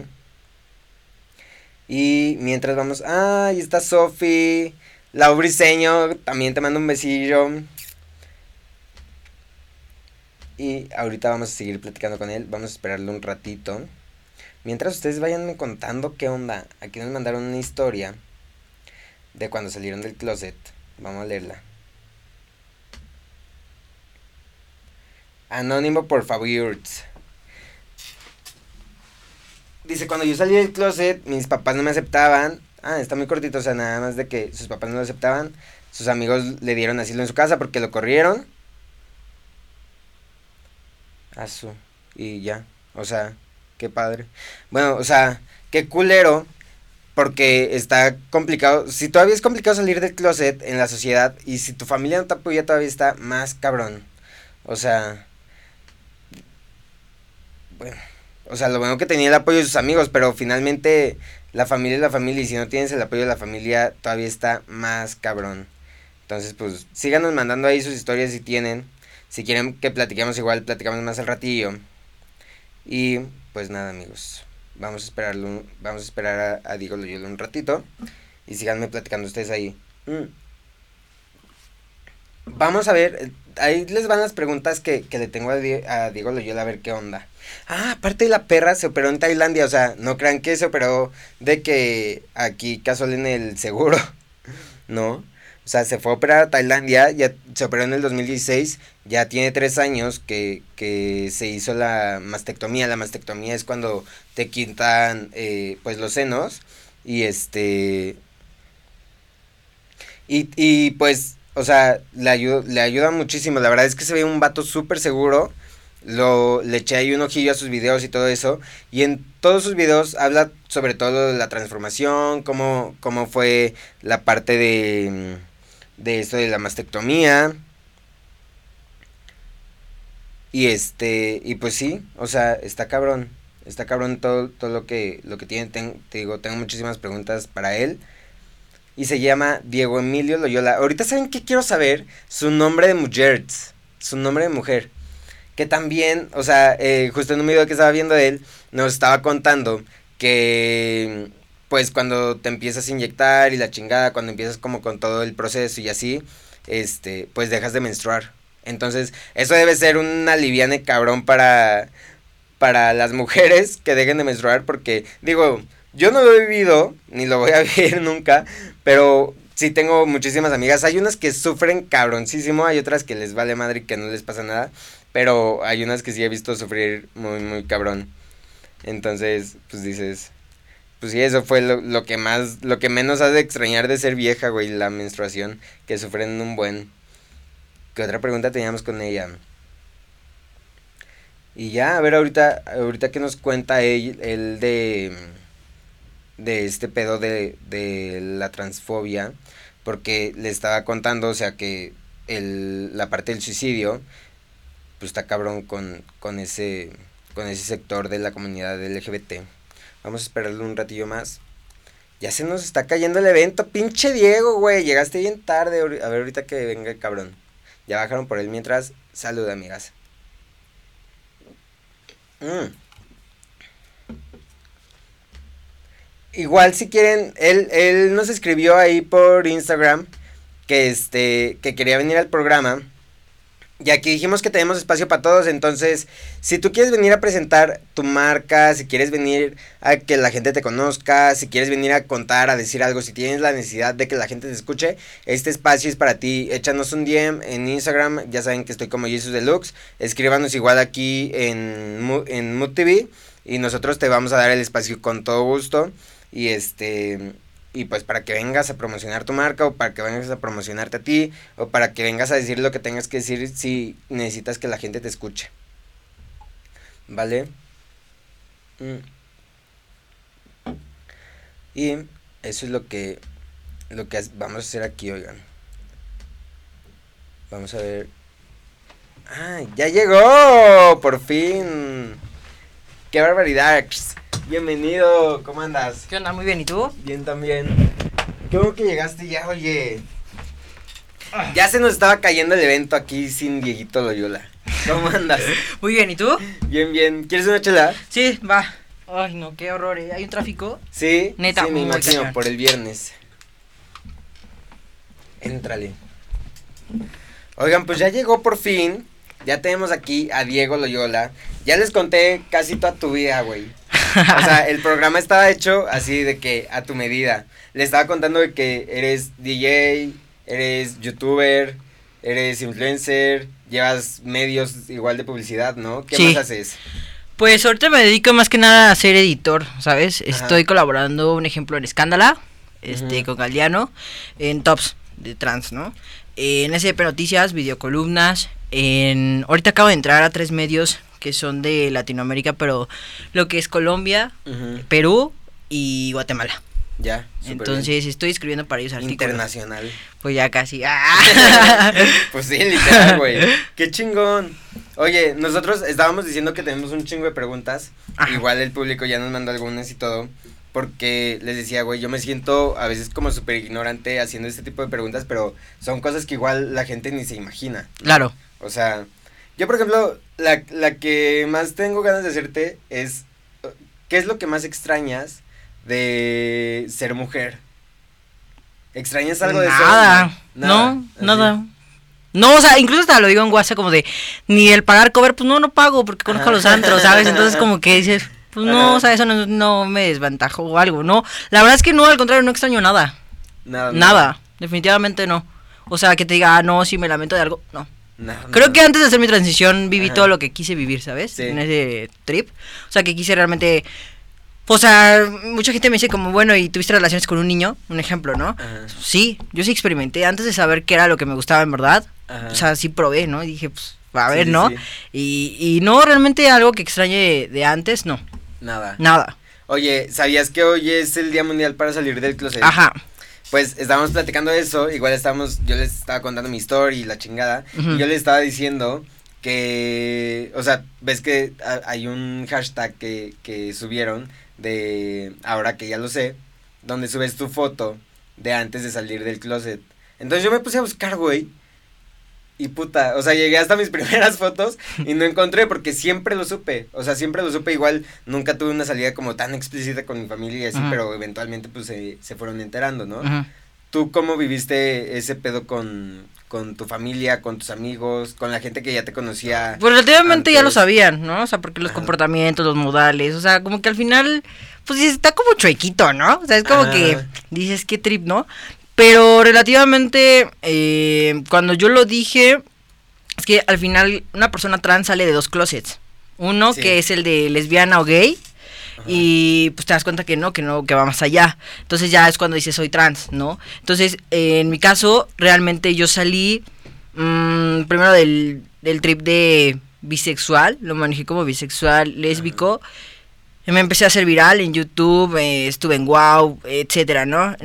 Y mientras vamos, ah, ahí está Sofi, Lau Briseño, también te mando un besillo. Y ahorita vamos a seguir platicando con él, vamos a esperarle un ratito. Mientras ustedes vayan contando qué onda, aquí nos mandaron una historia de cuando salieron del closet. Vamos a leerla. Anónimo, por favor. Dice, cuando yo salí del closet, mis papás no me aceptaban. Ah, está muy cortito, o sea, nada más de que sus papás no lo aceptaban. Sus amigos le dieron asilo en su casa porque lo corrieron. Asu. Y ya. O sea, qué padre. Bueno, o sea, qué culero. Porque está complicado. Si todavía es complicado salir del closet en la sociedad. Y si tu familia no te apoya, todavía está más cabrón. O sea, o sea, lo bueno que tenía el apoyo de sus amigos, pero finalmente la familia es la familia y si no tienes el apoyo de la familia todavía está más cabrón. Entonces, pues síganos mandando ahí sus historias si tienen. Si quieren que platiquemos igual, platicamos más al ratillo. Y pues nada, amigos. Vamos a esperarlo, vamos a esperar a, Diego Loyola un ratito y síganme platicando ustedes ahí. Mm. Vamos a ver, ahí les van las preguntas que, le tengo a, a Diego Loyola a ver qué onda. Ah, aparte de la perra se operó en Tailandia, o sea, no crean que se operó de que aquí casual en el seguro, (laughs) ¿no? O sea, se fue a operar a Tailandia, ya se operó en el 2016, ya tiene tres años que, que se hizo la mastectomía. La mastectomía es cuando te quitan eh, pues los senos y este... Y, y pues, o sea, le, ayuda, le ayuda muchísimo. La verdad es que se ve un vato súper seguro lo, le eché ahí un ojillo a sus videos y todo eso. Y en todos sus videos habla sobre todo de la transformación, cómo, cómo fue la parte de, de esto de la mastectomía. Y este, y pues sí, o sea, está cabrón. Está cabrón todo, todo lo que, lo que tiene. te digo, tengo muchísimas preguntas para él. Y se llama Diego Emilio Loyola. Ahorita saben qué quiero saber. Su nombre de mujer. Su nombre de mujer. Que también, o sea, eh, justo en un video que estaba viendo de él, nos estaba contando que pues cuando te empiezas a inyectar y la chingada, cuando empiezas como con todo el proceso y así, este, pues dejas de menstruar. Entonces, eso debe ser un aliviane cabrón para, para las mujeres que dejen de menstruar, porque, digo, yo no lo he vivido, ni lo voy a (laughs) vivir nunca, pero sí tengo muchísimas amigas. Hay unas que sufren cabroncísimo, hay otras que les vale madre y que no les pasa nada, pero hay unas que sí he visto sufrir muy, muy cabrón. Entonces, pues dices, pues sí, eso fue lo, que más, lo que menos has de extrañar de ser vieja, güey, la menstruación, que sufren un buen. ¿Qué otra pregunta teníamos con ella? Y ya, a ver ahorita, ahorita que nos cuenta él, él de, de este pedo de, de la transfobia, porque le estaba contando, o sea, que el, la parte del suicidio, pues está cabrón con, con, ese, con ese sector de la comunidad LGBT. Vamos a esperarle un ratillo más. Ya se nos está cayendo el evento, pinche Diego, güey, llegaste bien tarde, a ver ahorita que venga el cabrón. Ya bajaron por él mientras. Salud, amigas. Mm. Igual si quieren, él, él nos escribió ahí por Instagram que este que quería venir al programa y aquí dijimos que tenemos espacio para todos, entonces, si tú quieres venir a presentar tu marca, si quieres venir a que la gente te conozca, si quieres venir a contar, a decir algo, si tienes la necesidad de que la gente te escuche, este espacio es para ti. Échanos un DM en Instagram, ya saben que estoy como Jesus Deluxe, escríbanos igual aquí en, en Mood TV y nosotros te vamos a dar el espacio con todo gusto. Y este y pues para que vengas a promocionar tu marca o para que vengas a promocionarte a ti o para que vengas a decir lo que tengas que decir si necesitas que la gente te escuche. ¿Vale? Mm. Y eso es lo que lo que vamos a hacer aquí, oigan. Vamos a ver. ¡Ah! ¡Ya llegó! ¡Por fin! ¡Qué barbaridad! Bienvenido, ¿cómo andas? ¿Qué onda? Muy bien, ¿y tú? Bien también. Qué bueno que llegaste ya, oye. Ya se nos estaba cayendo el evento aquí sin Dieguito Loyola. ¿Cómo andas? (laughs) Muy bien, ¿y tú? Bien, bien. ¿Quieres una chela? Sí, va. Ay, no, qué horror. ¿eh? ¿Hay un tráfico? Sí, Neta, sí, me imagino, cañón. por el viernes. Éntrale. Oigan, pues ya llegó por fin. Ya tenemos aquí a Diego Loyola. Ya les conté casi toda tu vida, güey. (laughs) O sea, el (laughs) programa estaba hecho así de que a tu medida. Le estaba contando de que eres DJ, eres youtuber, eres influencer, llevas medios igual de publicidad, ¿no? ¿Qué Sí. más haces? Pues ahorita me dedico más que nada a ser editor, ¿sabes? Ajá. Estoy colaborando, un ejemplo, en Escándala, este, con Galeano, en Tops de Trans, ¿no? En SDP Noticias, videocolumnas, en... Ahorita acabo de entrar a tres medios que son de Latinoamérica, pero lo que es Colombia. Perú y Guatemala. Ya. Entonces estoy escribiendo para ellos artículos. Internacional. Pues ya casi. (laughs) ¡Ah! Pues sí, literal, güey. (laughs) Qué chingón. Oye, nosotros estábamos diciendo que tenemos un chingo de preguntas. Igual el público ya nos mandó algunas y todo. Porque les decía, güey, yo me siento a veces como súper ignorante haciendo este tipo de preguntas, pero son cosas que igual la gente ni se imagina. Claro. O sea, yo por ejemplo, la, la que más tengo ganas de hacerte es, ¿qué es lo que más extrañas de ser mujer? ¿Extrañas algo de eso? Nada, no, nada. No, o sea, incluso hasta lo digo en WhatsApp como de, ni el pagar cover, pues no, no pago porque conozco a los antros, ¿sabes? Entonces como que dices, pues no, o sea, eso no, no me desventajó o algo, ¿no? La verdad es que no, al contrario, no extraño nada. Nada. Nada, definitivamente no. O sea, que te diga, ah, no, si me lamento de algo, no. Creo que antes de hacer mi transición viví Ajá. todo lo que quise vivir, ¿sabes? Sí. En ese trip. O sea, que quise realmente... O sea, mucha gente me dice como, bueno, ¿y tuviste relaciones con un niño? Un ejemplo, ¿no? Sí, yo sí experimenté. Antes de saber qué era lo que me gustaba en verdad, Ajá. o sea, sí probé, ¿no? Y dije, pues, a ver, sí, ¿no? sí. Y, y no, realmente algo que extrañe de antes, no. Nada. Nada. Oye, ¿sabías que hoy es el Día Mundial para salir del closet? Ajá. Pues estábamos platicando eso, igual estábamos, yo les estaba contando mi story y la chingada, y yo les estaba diciendo que, o sea, ves que ha- hay un hashtag que, que subieron de, ahora que ya lo sé, donde subes tu foto de antes de salir del closet. Entonces yo me puse a buscar, güey, y puta, o sea, llegué hasta mis (laughs) primeras fotos y no encontré porque siempre lo supe, o sea, siempre lo supe, igual nunca tuve una salida como tan explícita con mi familia y así, Ajá. pero eventualmente pues se, se fueron enterando, ¿no? Ajá. ¿Tú cómo viviste ese pedo con, con tu familia, con tus amigos, con la gente que ya te conocía? Pues relativamente ya lo sabían, ¿no? O sea, porque los comportamientos, los modales, o sea, como que al final, pues está como chuequito, ¿no? O sea, es como Ajá. que dices, qué trip, ¿no? Pero relativamente, eh, cuando yo lo dije, es que al final una persona trans sale de dos closets. Uno Sí. que es el de lesbiana o gay. Y pues te das cuenta que no, que no, que va más allá. Entonces ya es cuando dices soy trans, ¿no? Entonces, eh, en mi caso, realmente yo salí mm, primero del, del trip de bisexual, lo manejé como bisexual, lésbico. Me empecé a hacer viral en YouTube, eh, estuve en Wow, etcétera, ¿no?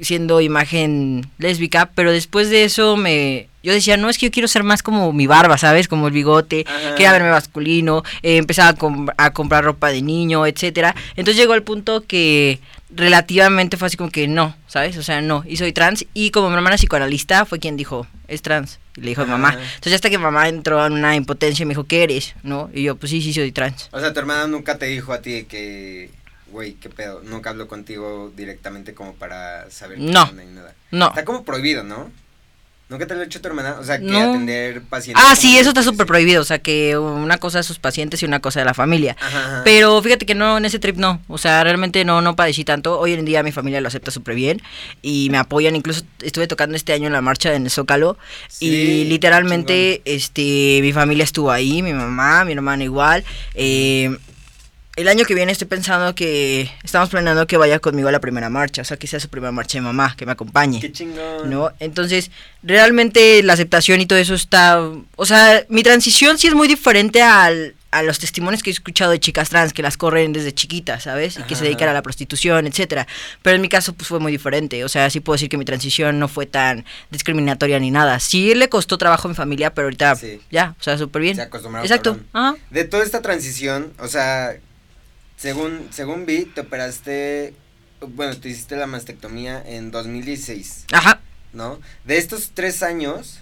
Siendo imagen lésbica, pero después de eso me yo decía, no, es que yo quiero ser más como mi barba, ¿sabes? Como el bigote, Ajá. quería verme masculino, eh, empezaba a, com- a comprar ropa de niño, etcétera. Entonces llegó al punto que relativamente fue así como que no, ¿sabes? O sea, no, y soy trans. Y como mi hermana psicoanalista fue quien dijo, es trans. Y le dijo a mi mamá. Entonces hasta que mamá entró en una impotencia y me dijo, ¿qué eres? ¿No? Y yo, pues sí, sí, soy trans. O sea, tu hermana nunca te dijo a ti que, güey, qué pedo, nunca habló contigo directamente como para saber qué No. onda y nada. No. Está como prohibido, ¿no? ¿Nunca te lo ha hecho tu hermana? O sea, que No. atender pacientes. Ah, sí, eso está súper prohibido. O sea, que una cosa de sus pacientes y una cosa de la familia. Ajá, ajá. Pero fíjate que no, en ese trip no. O sea, realmente no, no padecí tanto. Hoy en día mi familia lo acepta súper bien y me apoyan. Incluso estuve tocando este año en la marcha en el Zócalo. Sí, y literalmente, este, mi familia estuvo ahí, mi mamá, mi hermana igual. Eh, el año que viene estoy pensando que estamos planeando que vaya conmigo a la primera marcha, o sea, que sea su primera marcha de mamá, que me acompañe. Qué chingón. ¿no? Entonces, realmente la aceptación y todo eso está, o sea, mi transición sí es muy diferente al, a los testimonios que he escuchado de chicas trans que las corren desde chiquitas, ¿sabes? Y que se dedican a la prostitución, etcétera. Pero en mi caso pues fue muy diferente, o sea, sí puedo decir que mi transición no fue tan discriminatoria ni nada. Sí le costó trabajo a mi familia, pero ahorita ya, o sea, súper bien. Se acostumbraron, Exacto. cabrón. Ajá. De toda esta transición, o sea, según, según vi, te operaste, bueno, te hiciste la mastectomía en 2016. Ajá. ¿No? De estos tres años,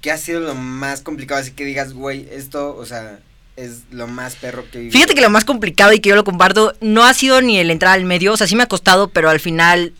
¿qué ha sido lo más complicado? Así que digas, güey, esto, o sea, es lo más perro que vivido. Fíjate que lo más complicado y que yo lo comparto no ha sido ni el entrar al medio, o sea, sí me ha costado, pero al final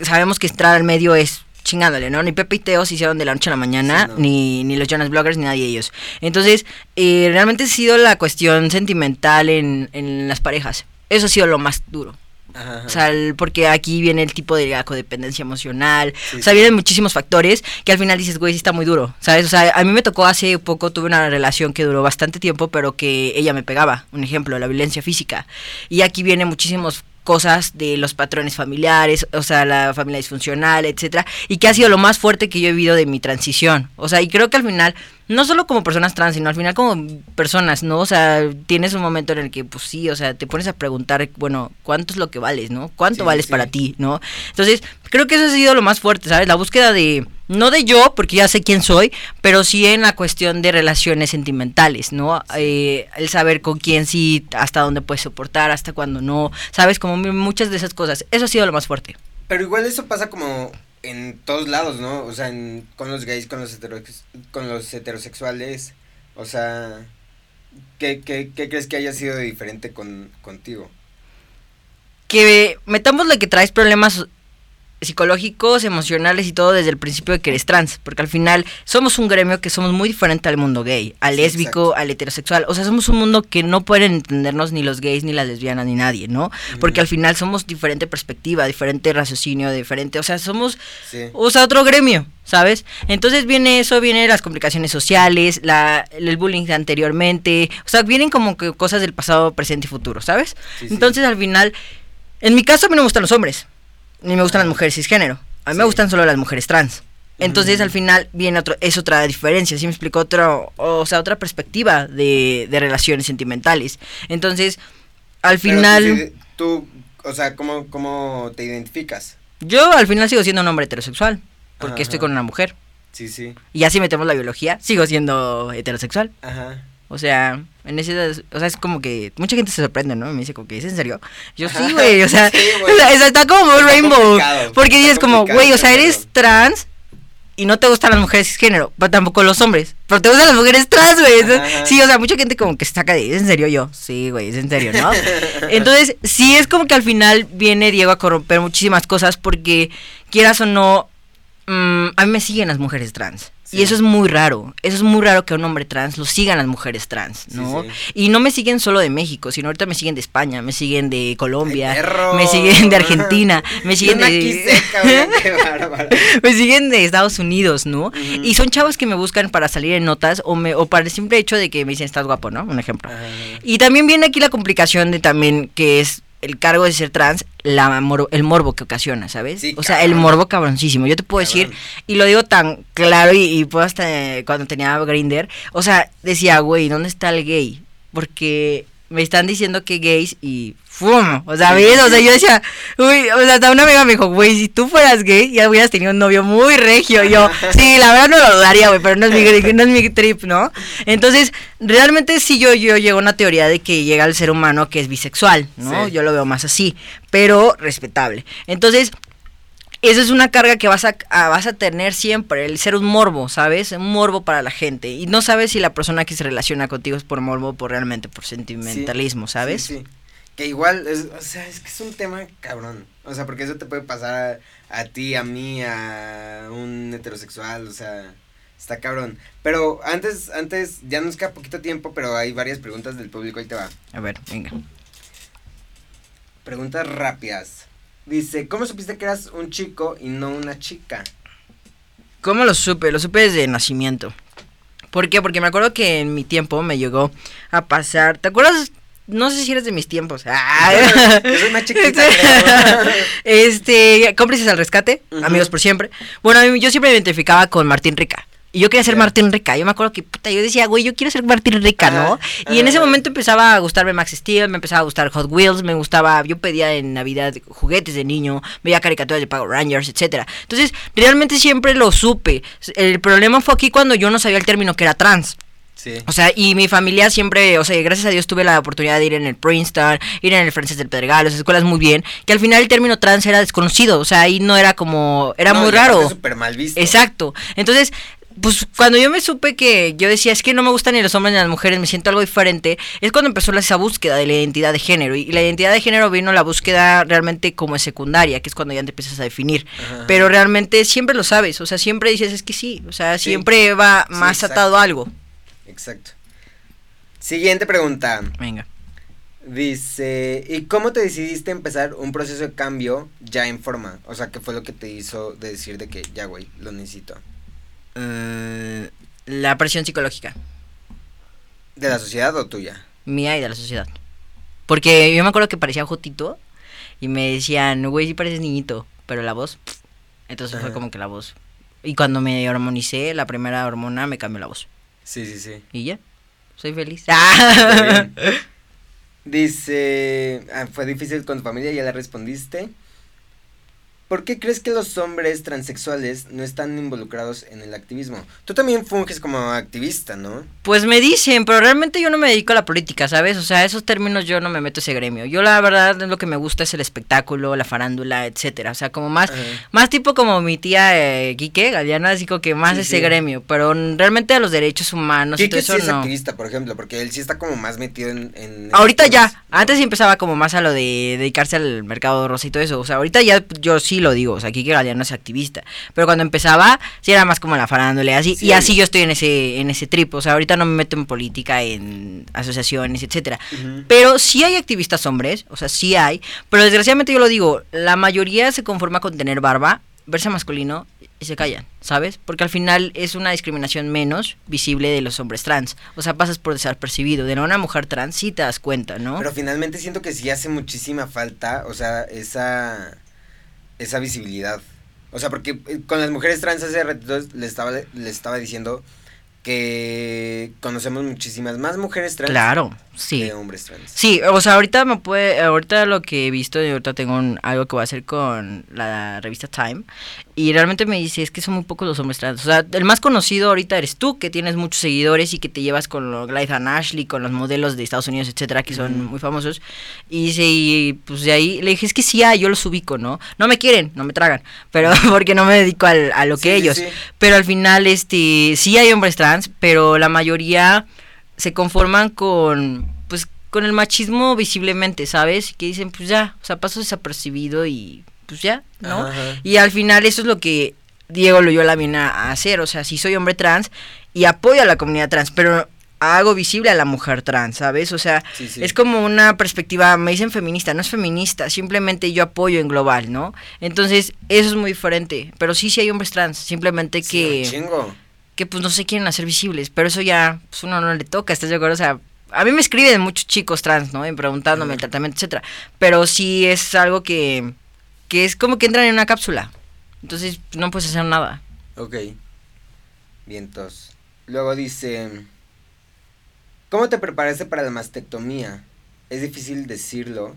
sabemos que entrar al medio es chingándole, ¿no? Ni Pepe y Teo se hicieron de la noche a la mañana, ni, ni los Jonas Bloggers, ni nadie de ellos. Entonces, eh, realmente ha sido la cuestión sentimental en, en las parejas. Eso ha sido lo más duro. Ajá. O sea, el- porque aquí viene el tipo de la codependencia emocional. Sí, o sea, sí. vienen muchísimos factores que al final dices, güey, sí está muy duro. ¿Sabes? O sea, a mí me tocó hace poco, tuve una relación que duró bastante tiempo, pero que ella me pegaba. Un ejemplo, la violencia física. Y aquí vienen muchísimas cosas de los patrones familiares, o sea, la familia disfuncional, etcétera, y que ha sido lo más fuerte que yo he vivido de mi transición. O sea, y creo que al final, no solo como personas trans, sino al final como personas, ¿no? O sea, tienes un momento en el que, pues sí, o sea, te pones a preguntar, bueno, ¿cuánto es lo que vales, no? ¿Cuánto Sí, vales sí. para ti, no? Entonces, creo que eso ha sido lo más fuerte, ¿sabes? La búsqueda de, no de yo, porque ya sé quién soy, pero sí en la cuestión de relaciones sentimentales, ¿no? Eh, el saber con quién sí, hasta dónde puedes soportar, hasta cuándo no, ¿sabes? Como mu- muchas de esas cosas. Eso ha sido lo más fuerte. Pero igual eso pasa como en todos lados, ¿no? O sea, en- con los gays, con los, heterosex- con los heterosexuales. O sea, ¿qué, qué, qué crees que haya sido de diferente con, contigo? que metámosle que traes problemas psicológicos, emocionales y todo desde el principio de que eres trans, porque al final somos un gremio que somos muy diferente al mundo gay, al Sí, lésbico, al heterosexual, o sea, somos un mundo que no pueden entendernos ni los gays, ni las lesbianas, ni nadie, ¿no? Porque al final somos diferente perspectiva, diferente raciocinio, diferente, o sea, somos, Sí. o sea, otro gremio, ¿sabes? Entonces viene eso, viene las complicaciones sociales, la, el bullying de anteriormente, o sea, vienen como que cosas del pasado, presente y futuro, ¿sabes? Sí. Entonces al final, en mi caso a mí no me gustan los hombres, ni me gustan las mujeres cisgénero, a mí me gustan solo las mujeres trans. Entonces al final viene otro, es otra diferencia, ¿sí me explico? Otro, o sea, otra perspectiva de, de relaciones sentimentales. Entonces, al final... Tú, o sea, ¿cómo, ¿cómo te identificas? Yo al final sigo siendo un hombre heterosexual, porque estoy con una mujer. Sí, sí. Y así metemos la biología, sigo siendo heterosexual. Ajá. O sea, en ese, o sea, es como que mucha gente se sorprende, ¿no? Me dice como que es en serio. Yo sí, güey, o sea, (laughs) está como muy rainbow. Porque dices como, güey, o sea, eres trans y no te gustan las mujeres cisgénero, pero tampoco los hombres. Pero te gustan las mujeres trans, güey. Sí, o sea, mucha gente como que se saca de, ¿es en serio yo? Sí, güey, es en serio, ¿no? (laughs) Entonces, sí es como que al final viene Diego a corromper muchísimas cosas porque, quieras o no, mm, a mí me siguen las mujeres trans. Y eso es muy raro. Eso es muy raro que a un hombre trans lo sigan las mujeres trans, ¿no? Y no me siguen solo de México, sino ahorita me siguen de España, me siguen de Colombia, me siguen de Argentina, (laughs) me siguen de. (laughs) (laughs) me siguen de Estados Unidos, ¿no? Y son chavos que me buscan para salir en notas o, me, o para el simple hecho de que me dicen estás guapo, ¿no? Un ejemplo. Y también viene aquí la complicación de también que es el cargo de ser trans, la el morbo que ocasiona, ¿sabes? o sea, el morbo cabroncísimo. Yo te puedo decir, y lo digo tan claro, y, y puedo hasta eh, cuando tenía Grinder, o sea, decía, güey, ¿dónde está el gay? Porque me están diciendo que gays y ¡fum! O sea, ¿ves? O sea, yo decía, uy, o sea, hasta una amiga me dijo, güey, si tú fueras gay, ya hubieras tenido un novio muy regio. yo, (laughs) sí, la verdad no lo dudaría, güey, pero no es, mi, no es mi trip, ¿no? Entonces, realmente sí yo, yo llego a una teoría de que llega el ser humano que es bisexual, ¿no? Yo lo veo más así, pero respetable. Entonces, eso es una carga que vas a, vas a tener siempre, el ser un morbo, ¿sabes? Un morbo para la gente. Y no sabes si la persona que se relaciona contigo es por morbo o por realmente por sentimentalismo, ¿sabes? Sí, Que igual, es, o sea, es que es un tema cabrón. O sea, porque eso te puede pasar a, a ti, a mí, a un heterosexual, o sea, está cabrón. Pero antes, antes, ya nos queda poquito tiempo, pero hay varias preguntas del público, ahí te va. A ver, venga. Preguntas rápidas. Dice, ¿cómo supiste que eras un chico y no una chica? ¿Cómo lo supe? Lo supe desde nacimiento. ¿Por qué? Porque me acuerdo que en mi tiempo me llegó a pasar. ¿Te acuerdas? No sé si eres de mis tiempos. Ah. soy una chiquita. (laughs) este, cómplices al rescate, amigos por siempre. Bueno, yo siempre me identificaba con Martín Rica. Y yo quería ser Martín Rica. Yo me acuerdo que puta, yo decía, güey, yo quiero ser Martín Rica, ¿no? y en ese momento empezaba a gustarme Max Steel, me empezaba a gustar Hot Wheels, me gustaba, yo pedía en Navidad juguetes de niño, veía caricaturas de Power Rangers, etcétera. Entonces, realmente siempre lo supe. El problema fue aquí cuando yo no sabía el término que era trans. Sí. O sea, y mi familia siempre, o sea, gracias a Dios tuve la oportunidad de ir en el Princeton, ir en el Francés del Pedregal, las escuelas muy bien, que al final el término trans era desconocido, o sea, ahí no era como, era muy raro. súper mal visto. Exacto. Entonces, pues cuando yo me supe que yo decía, es que no me gustan ni los hombres ni las mujeres, me siento algo diferente, es cuando empezó esa búsqueda de la identidad de género. Y la identidad de género vino la búsqueda realmente como secundaria, que es cuando ya te empiezas a definir. Pero realmente siempre lo sabes, o sea, siempre dices, es que sí, o sea, siempre va más atado a algo. Exacto. Siguiente pregunta. Venga. Dice, ¿y cómo te decidiste empezar un proceso de cambio ya en forma? O sea, ¿qué fue lo que te hizo de decir de que ya, güey, lo necesito? Eh, la presión psicológica. ¿De la sociedad o tuya? Mía y de la sociedad. Porque yo me acuerdo que parecía Jotito y me decían, güey, sí pareces niñito, pero la voz. Entonces fue como que la voz. Y cuando me hormonicé, la primera hormona me cambió la voz. Sí, sí, sí. Y ya, soy feliz. (laughs) Dice, ah, fue difícil con tu familia, ya le respondiste. ¿Por qué crees que los hombres transexuales no están involucrados en el activismo? Tú también funges como activista, ¿no? Pues me dicen, pero realmente yo no me dedico a la política, ¿sabes? O sea, esos términos yo no me meto ese gremio. Yo la verdad lo que me gusta es el espectáculo, la farándula, etcétera. O sea, como más, más tipo como mi tía eh, Quique, Galeana, así como que más ese gremio. Pero realmente a los derechos humanos y todo eso sí es activista, por ejemplo, porque él sí está como más metido en... ahorita ya, antes sí empezaba como más a lo de dedicarse al mercado rosa y todo eso. O sea, ahorita ya yo sí lo digo, o sea, aquí que no es activista, pero cuando empezaba sí era más como la farándula, así, y así yo estoy en ese en ese trip, o sea, ahorita no me meto en política, en asociaciones, etcétera. Pero sí hay activistas hombres, o sea, sí hay, pero desgraciadamente yo lo digo, la mayoría se conforma con tener barba, verse masculino y se callan, ¿sabes? Porque al final es una discriminación menos visible de los hombres trans. O sea, pasas por desapercibido. De una mujer trans sí te das cuenta, ¿no? Pero finalmente siento que sí hace muchísima falta, o sea, esa esa visibilidad. O sea, porque eh, con las mujeres trans hace ratito les estaba, les estaba diciendo que conocemos muchísimas más mujeres trans claro, sí. que hombres trans. Sí, o sea, ahorita me puede, ahorita lo que he visto, y ahorita tengo un- algo que voy a hacer con la revista Time, y realmente me dice, es que son muy pocos los hombres trans. O sea, el más conocido ahorita eres tú, que tienes muchos seguidores y que te llevas con los Glyde and Ashley, con los modelos de Estados Unidos, etcétera, que son muy famosos. Y dice, y pues de ahí le dije, es que sí hay, yo los ubico, ¿no? No me quieren, no me tragan, pero (laughs) porque no me dedico al- a lo que Sí, sí, ellos. sí. Pero al final, este, sí hay hombres trans, pero la mayoría se conforman con, pues, con el machismo visiblemente, ¿sabes? Que dicen, pues ya, o sea, paso desapercibido y pues ya, ¿no? Ajá. Y al final eso es lo que Diego Loyola viene a hacer, o sea, sí soy hombre trans y apoyo a la comunidad trans, pero hago visible a la mujer trans, ¿sabes? O sea, Sí, sí. es como una perspectiva, me dicen feminista, no es feminista, simplemente yo apoyo en global, ¿no? Entonces, eso es muy diferente, pero sí, sí hay hombres trans, simplemente que chingo. que pues no se quieren hacer visibles, pero eso ya pues uno no le toca, ¿estás de acuerdo? O sea, a mí me escriben muchos chicos trans, ¿no? Y preguntándome el tratamiento, etcétera, pero sí es algo que que es como que entran en una cápsula. Entonces no puedes hacer nada. Ok. Vientos. Luego dice, ¿cómo te preparaste para la mastectomía? Es difícil decirlo.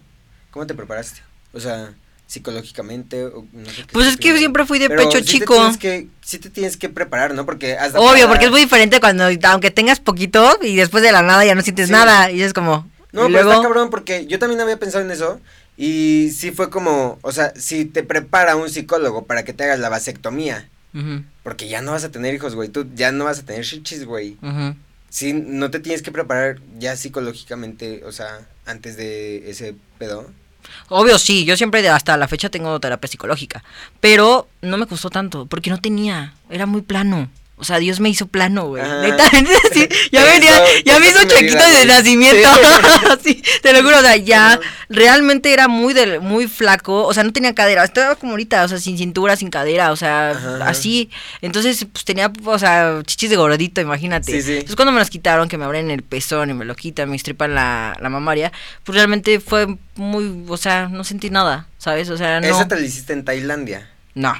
¿Cómo te preparaste? O sea, psicológicamente o no sé qué Pues es que primero. siempre fui de Pero pecho sí chico. que, sí te tienes que preparar, ¿no? Porque hasta Obvio, para- porque es muy diferente cuando aunque tengas poquito y después de la nada ya no sientes Sí. nada y es como No, pero luego está cabrón porque yo también había pensado en eso y sí fue como, o sea, si te prepara un psicólogo para que te hagas la vasectomía, porque ya no vas a tener hijos, güey, tú ya no vas a tener chichis, güey. ujú. Sí, no te tienes que preparar ya psicológicamente, o sea, antes de ese pedo. Obvio, sí, yo siempre hasta la fecha tengo terapia psicológica, pero no me costó tanto, porque no tenía, era muy plano. O sea, Dios me hizo plano, güey. (laughs) Neta, sí, ya (laughs) venía, ya me hizo chiquito de nacimiento. (laughs) Sí, te lo juro, o sea, ya realmente era muy del, muy flaco, o sea, no tenía cadera, estaba como ahorita, o sea, sin cintura, sin cadera, o sea, Ajá. así. Entonces, pues tenía, o sea, chichis de gordito, imagínate. Sí, sí. Entonces, cuando me las quitaron, que me abren el pezón y me lo quitan, me estripan la, la mamaria, pues realmente fue muy, o sea, no sentí nada, ¿sabes? O sea, no. Eso te lo hiciste en Tailandia, No,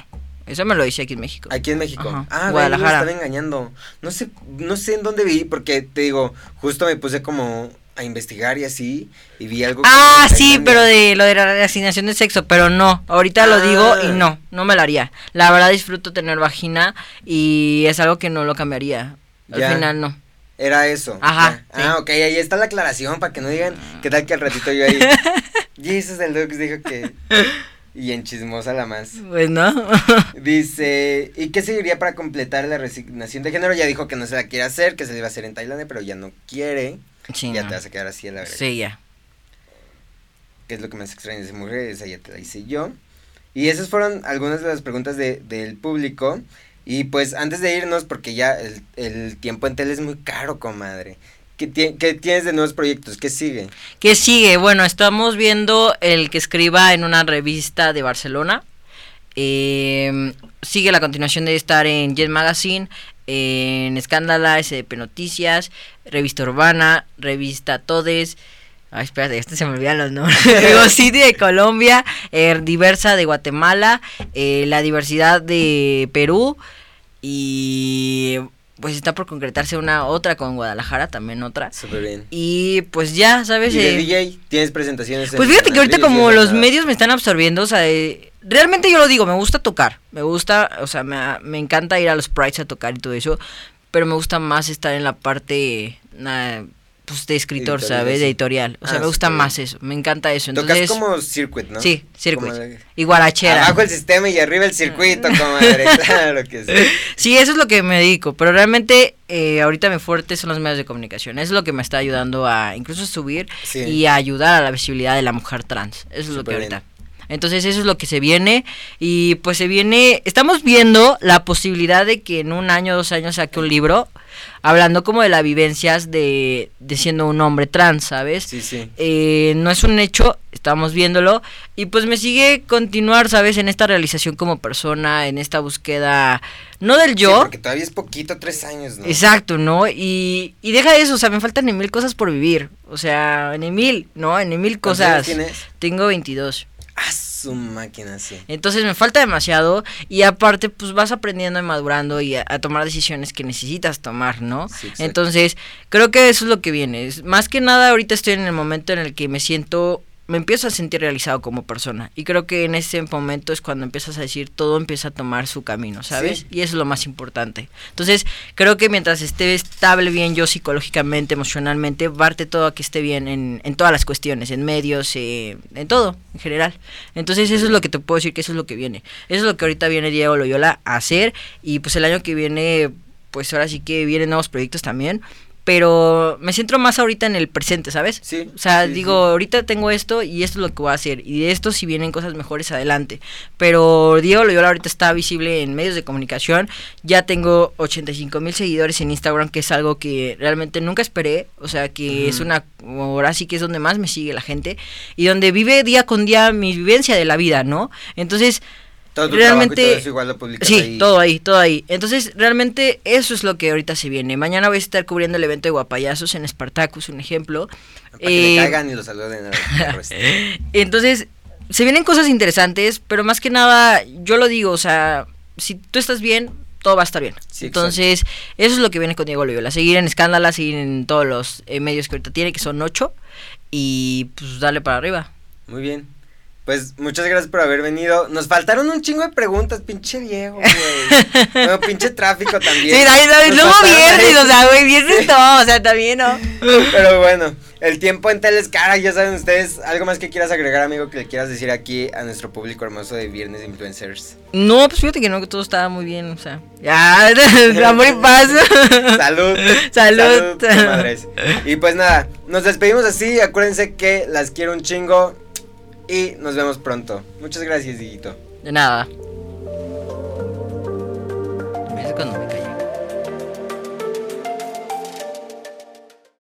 eso me lo hice aquí en México. aquí en México. Ajá, Ah, güey, me Guadalajara. están engañando. No sé, no sé en dónde vi, porque te digo, justo me puse como a investigar y así, y vi algo. Ah, sí, pero de lo de la asignación de sexo, pero no, ahorita lo digo Ah. y no, no me lo haría. La verdad disfruto tener vagina y es algo que no lo cambiaría. Al Ya. final no. Era eso. Ajá. Ah, ok, ahí está la aclaración para que no digan qué tal que al ratito yo ahí. (laughs) Jesus el Dux dijo que. Y en chismosa la más. Pues no. (laughs) Dice, ¿y qué seguiría para completar la resignación de género? Ya dijo que no se la quiere hacer, que se le iba a hacer en Tailandia, pero ya no quiere. Sí, ya no. te vas a quedar así a la verdad. Sí, ya. ¿Qué es lo que más extraña de esa mujer? Esa ya te la hice yo. Y esas fueron algunas de las preguntas de, del público. Y pues antes de irnos, porque ya el, el tiempo en tele es muy caro, comadre. ¿Qué, ti- qué tienes de nuevos proyectos? ¿Qué sigue? ¿Qué sigue? Bueno, estamos viendo el que escriba en una revista de Barcelona. Eh, sigue la continuación de estar en Jet Magazine, en Escándala, SDP Noticias, Revista Urbana, Revista Todes. Ay, espérate, este se me olvidan los nombres. (laughs) Digo, City de Colombia, eh, Diversa de Guatemala, eh, La Diversidad de Perú y pues está por concretarse una otra con Guadalajara, también otra. Súper bien. Y pues ya, ¿sabes? ¿Y de Eh, DJ? ¿Tienes presentaciones? en pues fíjate que ahorita como los nada? medios me están absorbiendo, o sea, eh, realmente yo lo digo, me gusta tocar, me gusta, o sea, me, me encanta ir a los prides a tocar y todo eso, pero me gusta más estar en la parte, pues, de escritor, Editorial, ¿sabes? sí. De editorial, o sea, Ah, me gusta más eso, me encanta eso, Tocas entonces... como circuit, ¿no? Sí, circuit. De- Y guarachera. Abajo el sistema y arriba el circuito, comadre. (laughs) claro que sí. Sí, eso es lo que me dedico, pero realmente eh, ahorita mi fuerte son los medios de comunicación. Eso es lo que me está ayudando a incluso subir Sí. y a ayudar a la visibilidad de la mujer trans. Eso es lo que bien. Entonces eso es lo que se viene y pues se viene, estamos viendo la posibilidad de que en un año, dos años saque un libro hablando como de las vivencias de, de siendo un hombre trans, ¿sabes? Sí, sí. Eh, no es un hecho, estamos viéndolo y pues me sigue continuar, ¿sabes? En esta realización como persona, en esta búsqueda, no del Sí, yo, porque todavía es poquito, tres años, ¿no? Exacto, ¿no? Y, y deja eso, o sea, me faltan en mil cosas por vivir. O sea, en mil, ¿no? En mil ¿Cuántos años cosas. tienes? Tengo 22. A su máquina, sí. Entonces me falta demasiado y aparte pues vas aprendiendo y madurando y a, a tomar decisiones que necesitas tomar, ¿no? Sí. Entonces creo que eso es lo que viene. Más que nada ahorita estoy en el momento en el que me siento me empiezo a sentir realizado como persona y creo que en ese momento es cuando empiezas a decir todo empieza a tomar su camino, ¿sabes? Sí. Y eso es lo más importante. Entonces, creo que mientras esté estable bien yo psicológicamente, emocionalmente, parte todo a que esté bien en, en todas las cuestiones, en medios, eh, en todo, en general. Entonces, eso es lo que te puedo decir que eso es lo que viene. Eso es lo que ahorita viene Diego Loyola a hacer y pues el año que viene, pues ahora sí que vienen nuevos proyectos también. Pero me centro más ahorita en el presente, ¿sabes? Sí. O sea, sí, digo, ahorita tengo esto y esto es lo que voy a hacer. Y de esto si vienen cosas mejores adelante. Pero Diego Loyola ahorita está visible en medios de comunicación. Ya tengo 85 mil seguidores en Instagram, que es algo que realmente nunca esperé. O sea, que es una... Ahora sí que es donde más me sigue la gente. Y donde vive día con día mi vivencia de la vida, ¿no? Entonces... Todo tu realmente trabajo y todo eso igual lo publicas sí ahí. todo ahí todo ahí entonces realmente eso es lo que ahorita se viene mañana voy a estar cubriendo el evento de guapayazos en Spartacus un ejemplo Para que le Eh, caigan y lo saluden (laughs) entonces, se vienen cosas interesantes, pero más que nada, yo lo digo, o sea, si tú estás bien, todo va a estar bien. Sí, Entonces, eso es lo que viene con Diego Loyola. Seguir en Escándala, seguir en todos los eh, medios que ahorita tiene, que son ocho, y pues darle para arriba. Muy bien. Pues muchas gracias por haber venido. Nos faltaron un chingo de preguntas, pinche Diego, güey. (laughs) bueno, pinche tráfico también. Sí, ahí, Nos luego viernes, o sea, güey, viernes no, o sea, también no. Pero bueno, el tiempo en tele es cara, ya saben ustedes. ¿Algo más que quieras agregar, amigo, que le quieras decir aquí a nuestro público hermoso de Viernes Influencers? No, pues fíjate que no, que todo estaba muy bien, o sea, ya, (laughs) (laughs) amor y paz. Salud. Salud. comadres. Y pues nada, nos despedimos así. Acuérdense que las quiero un chingo. Y nos vemos pronto. Muchas gracias, Diguito. De nada. Es cuando me callé.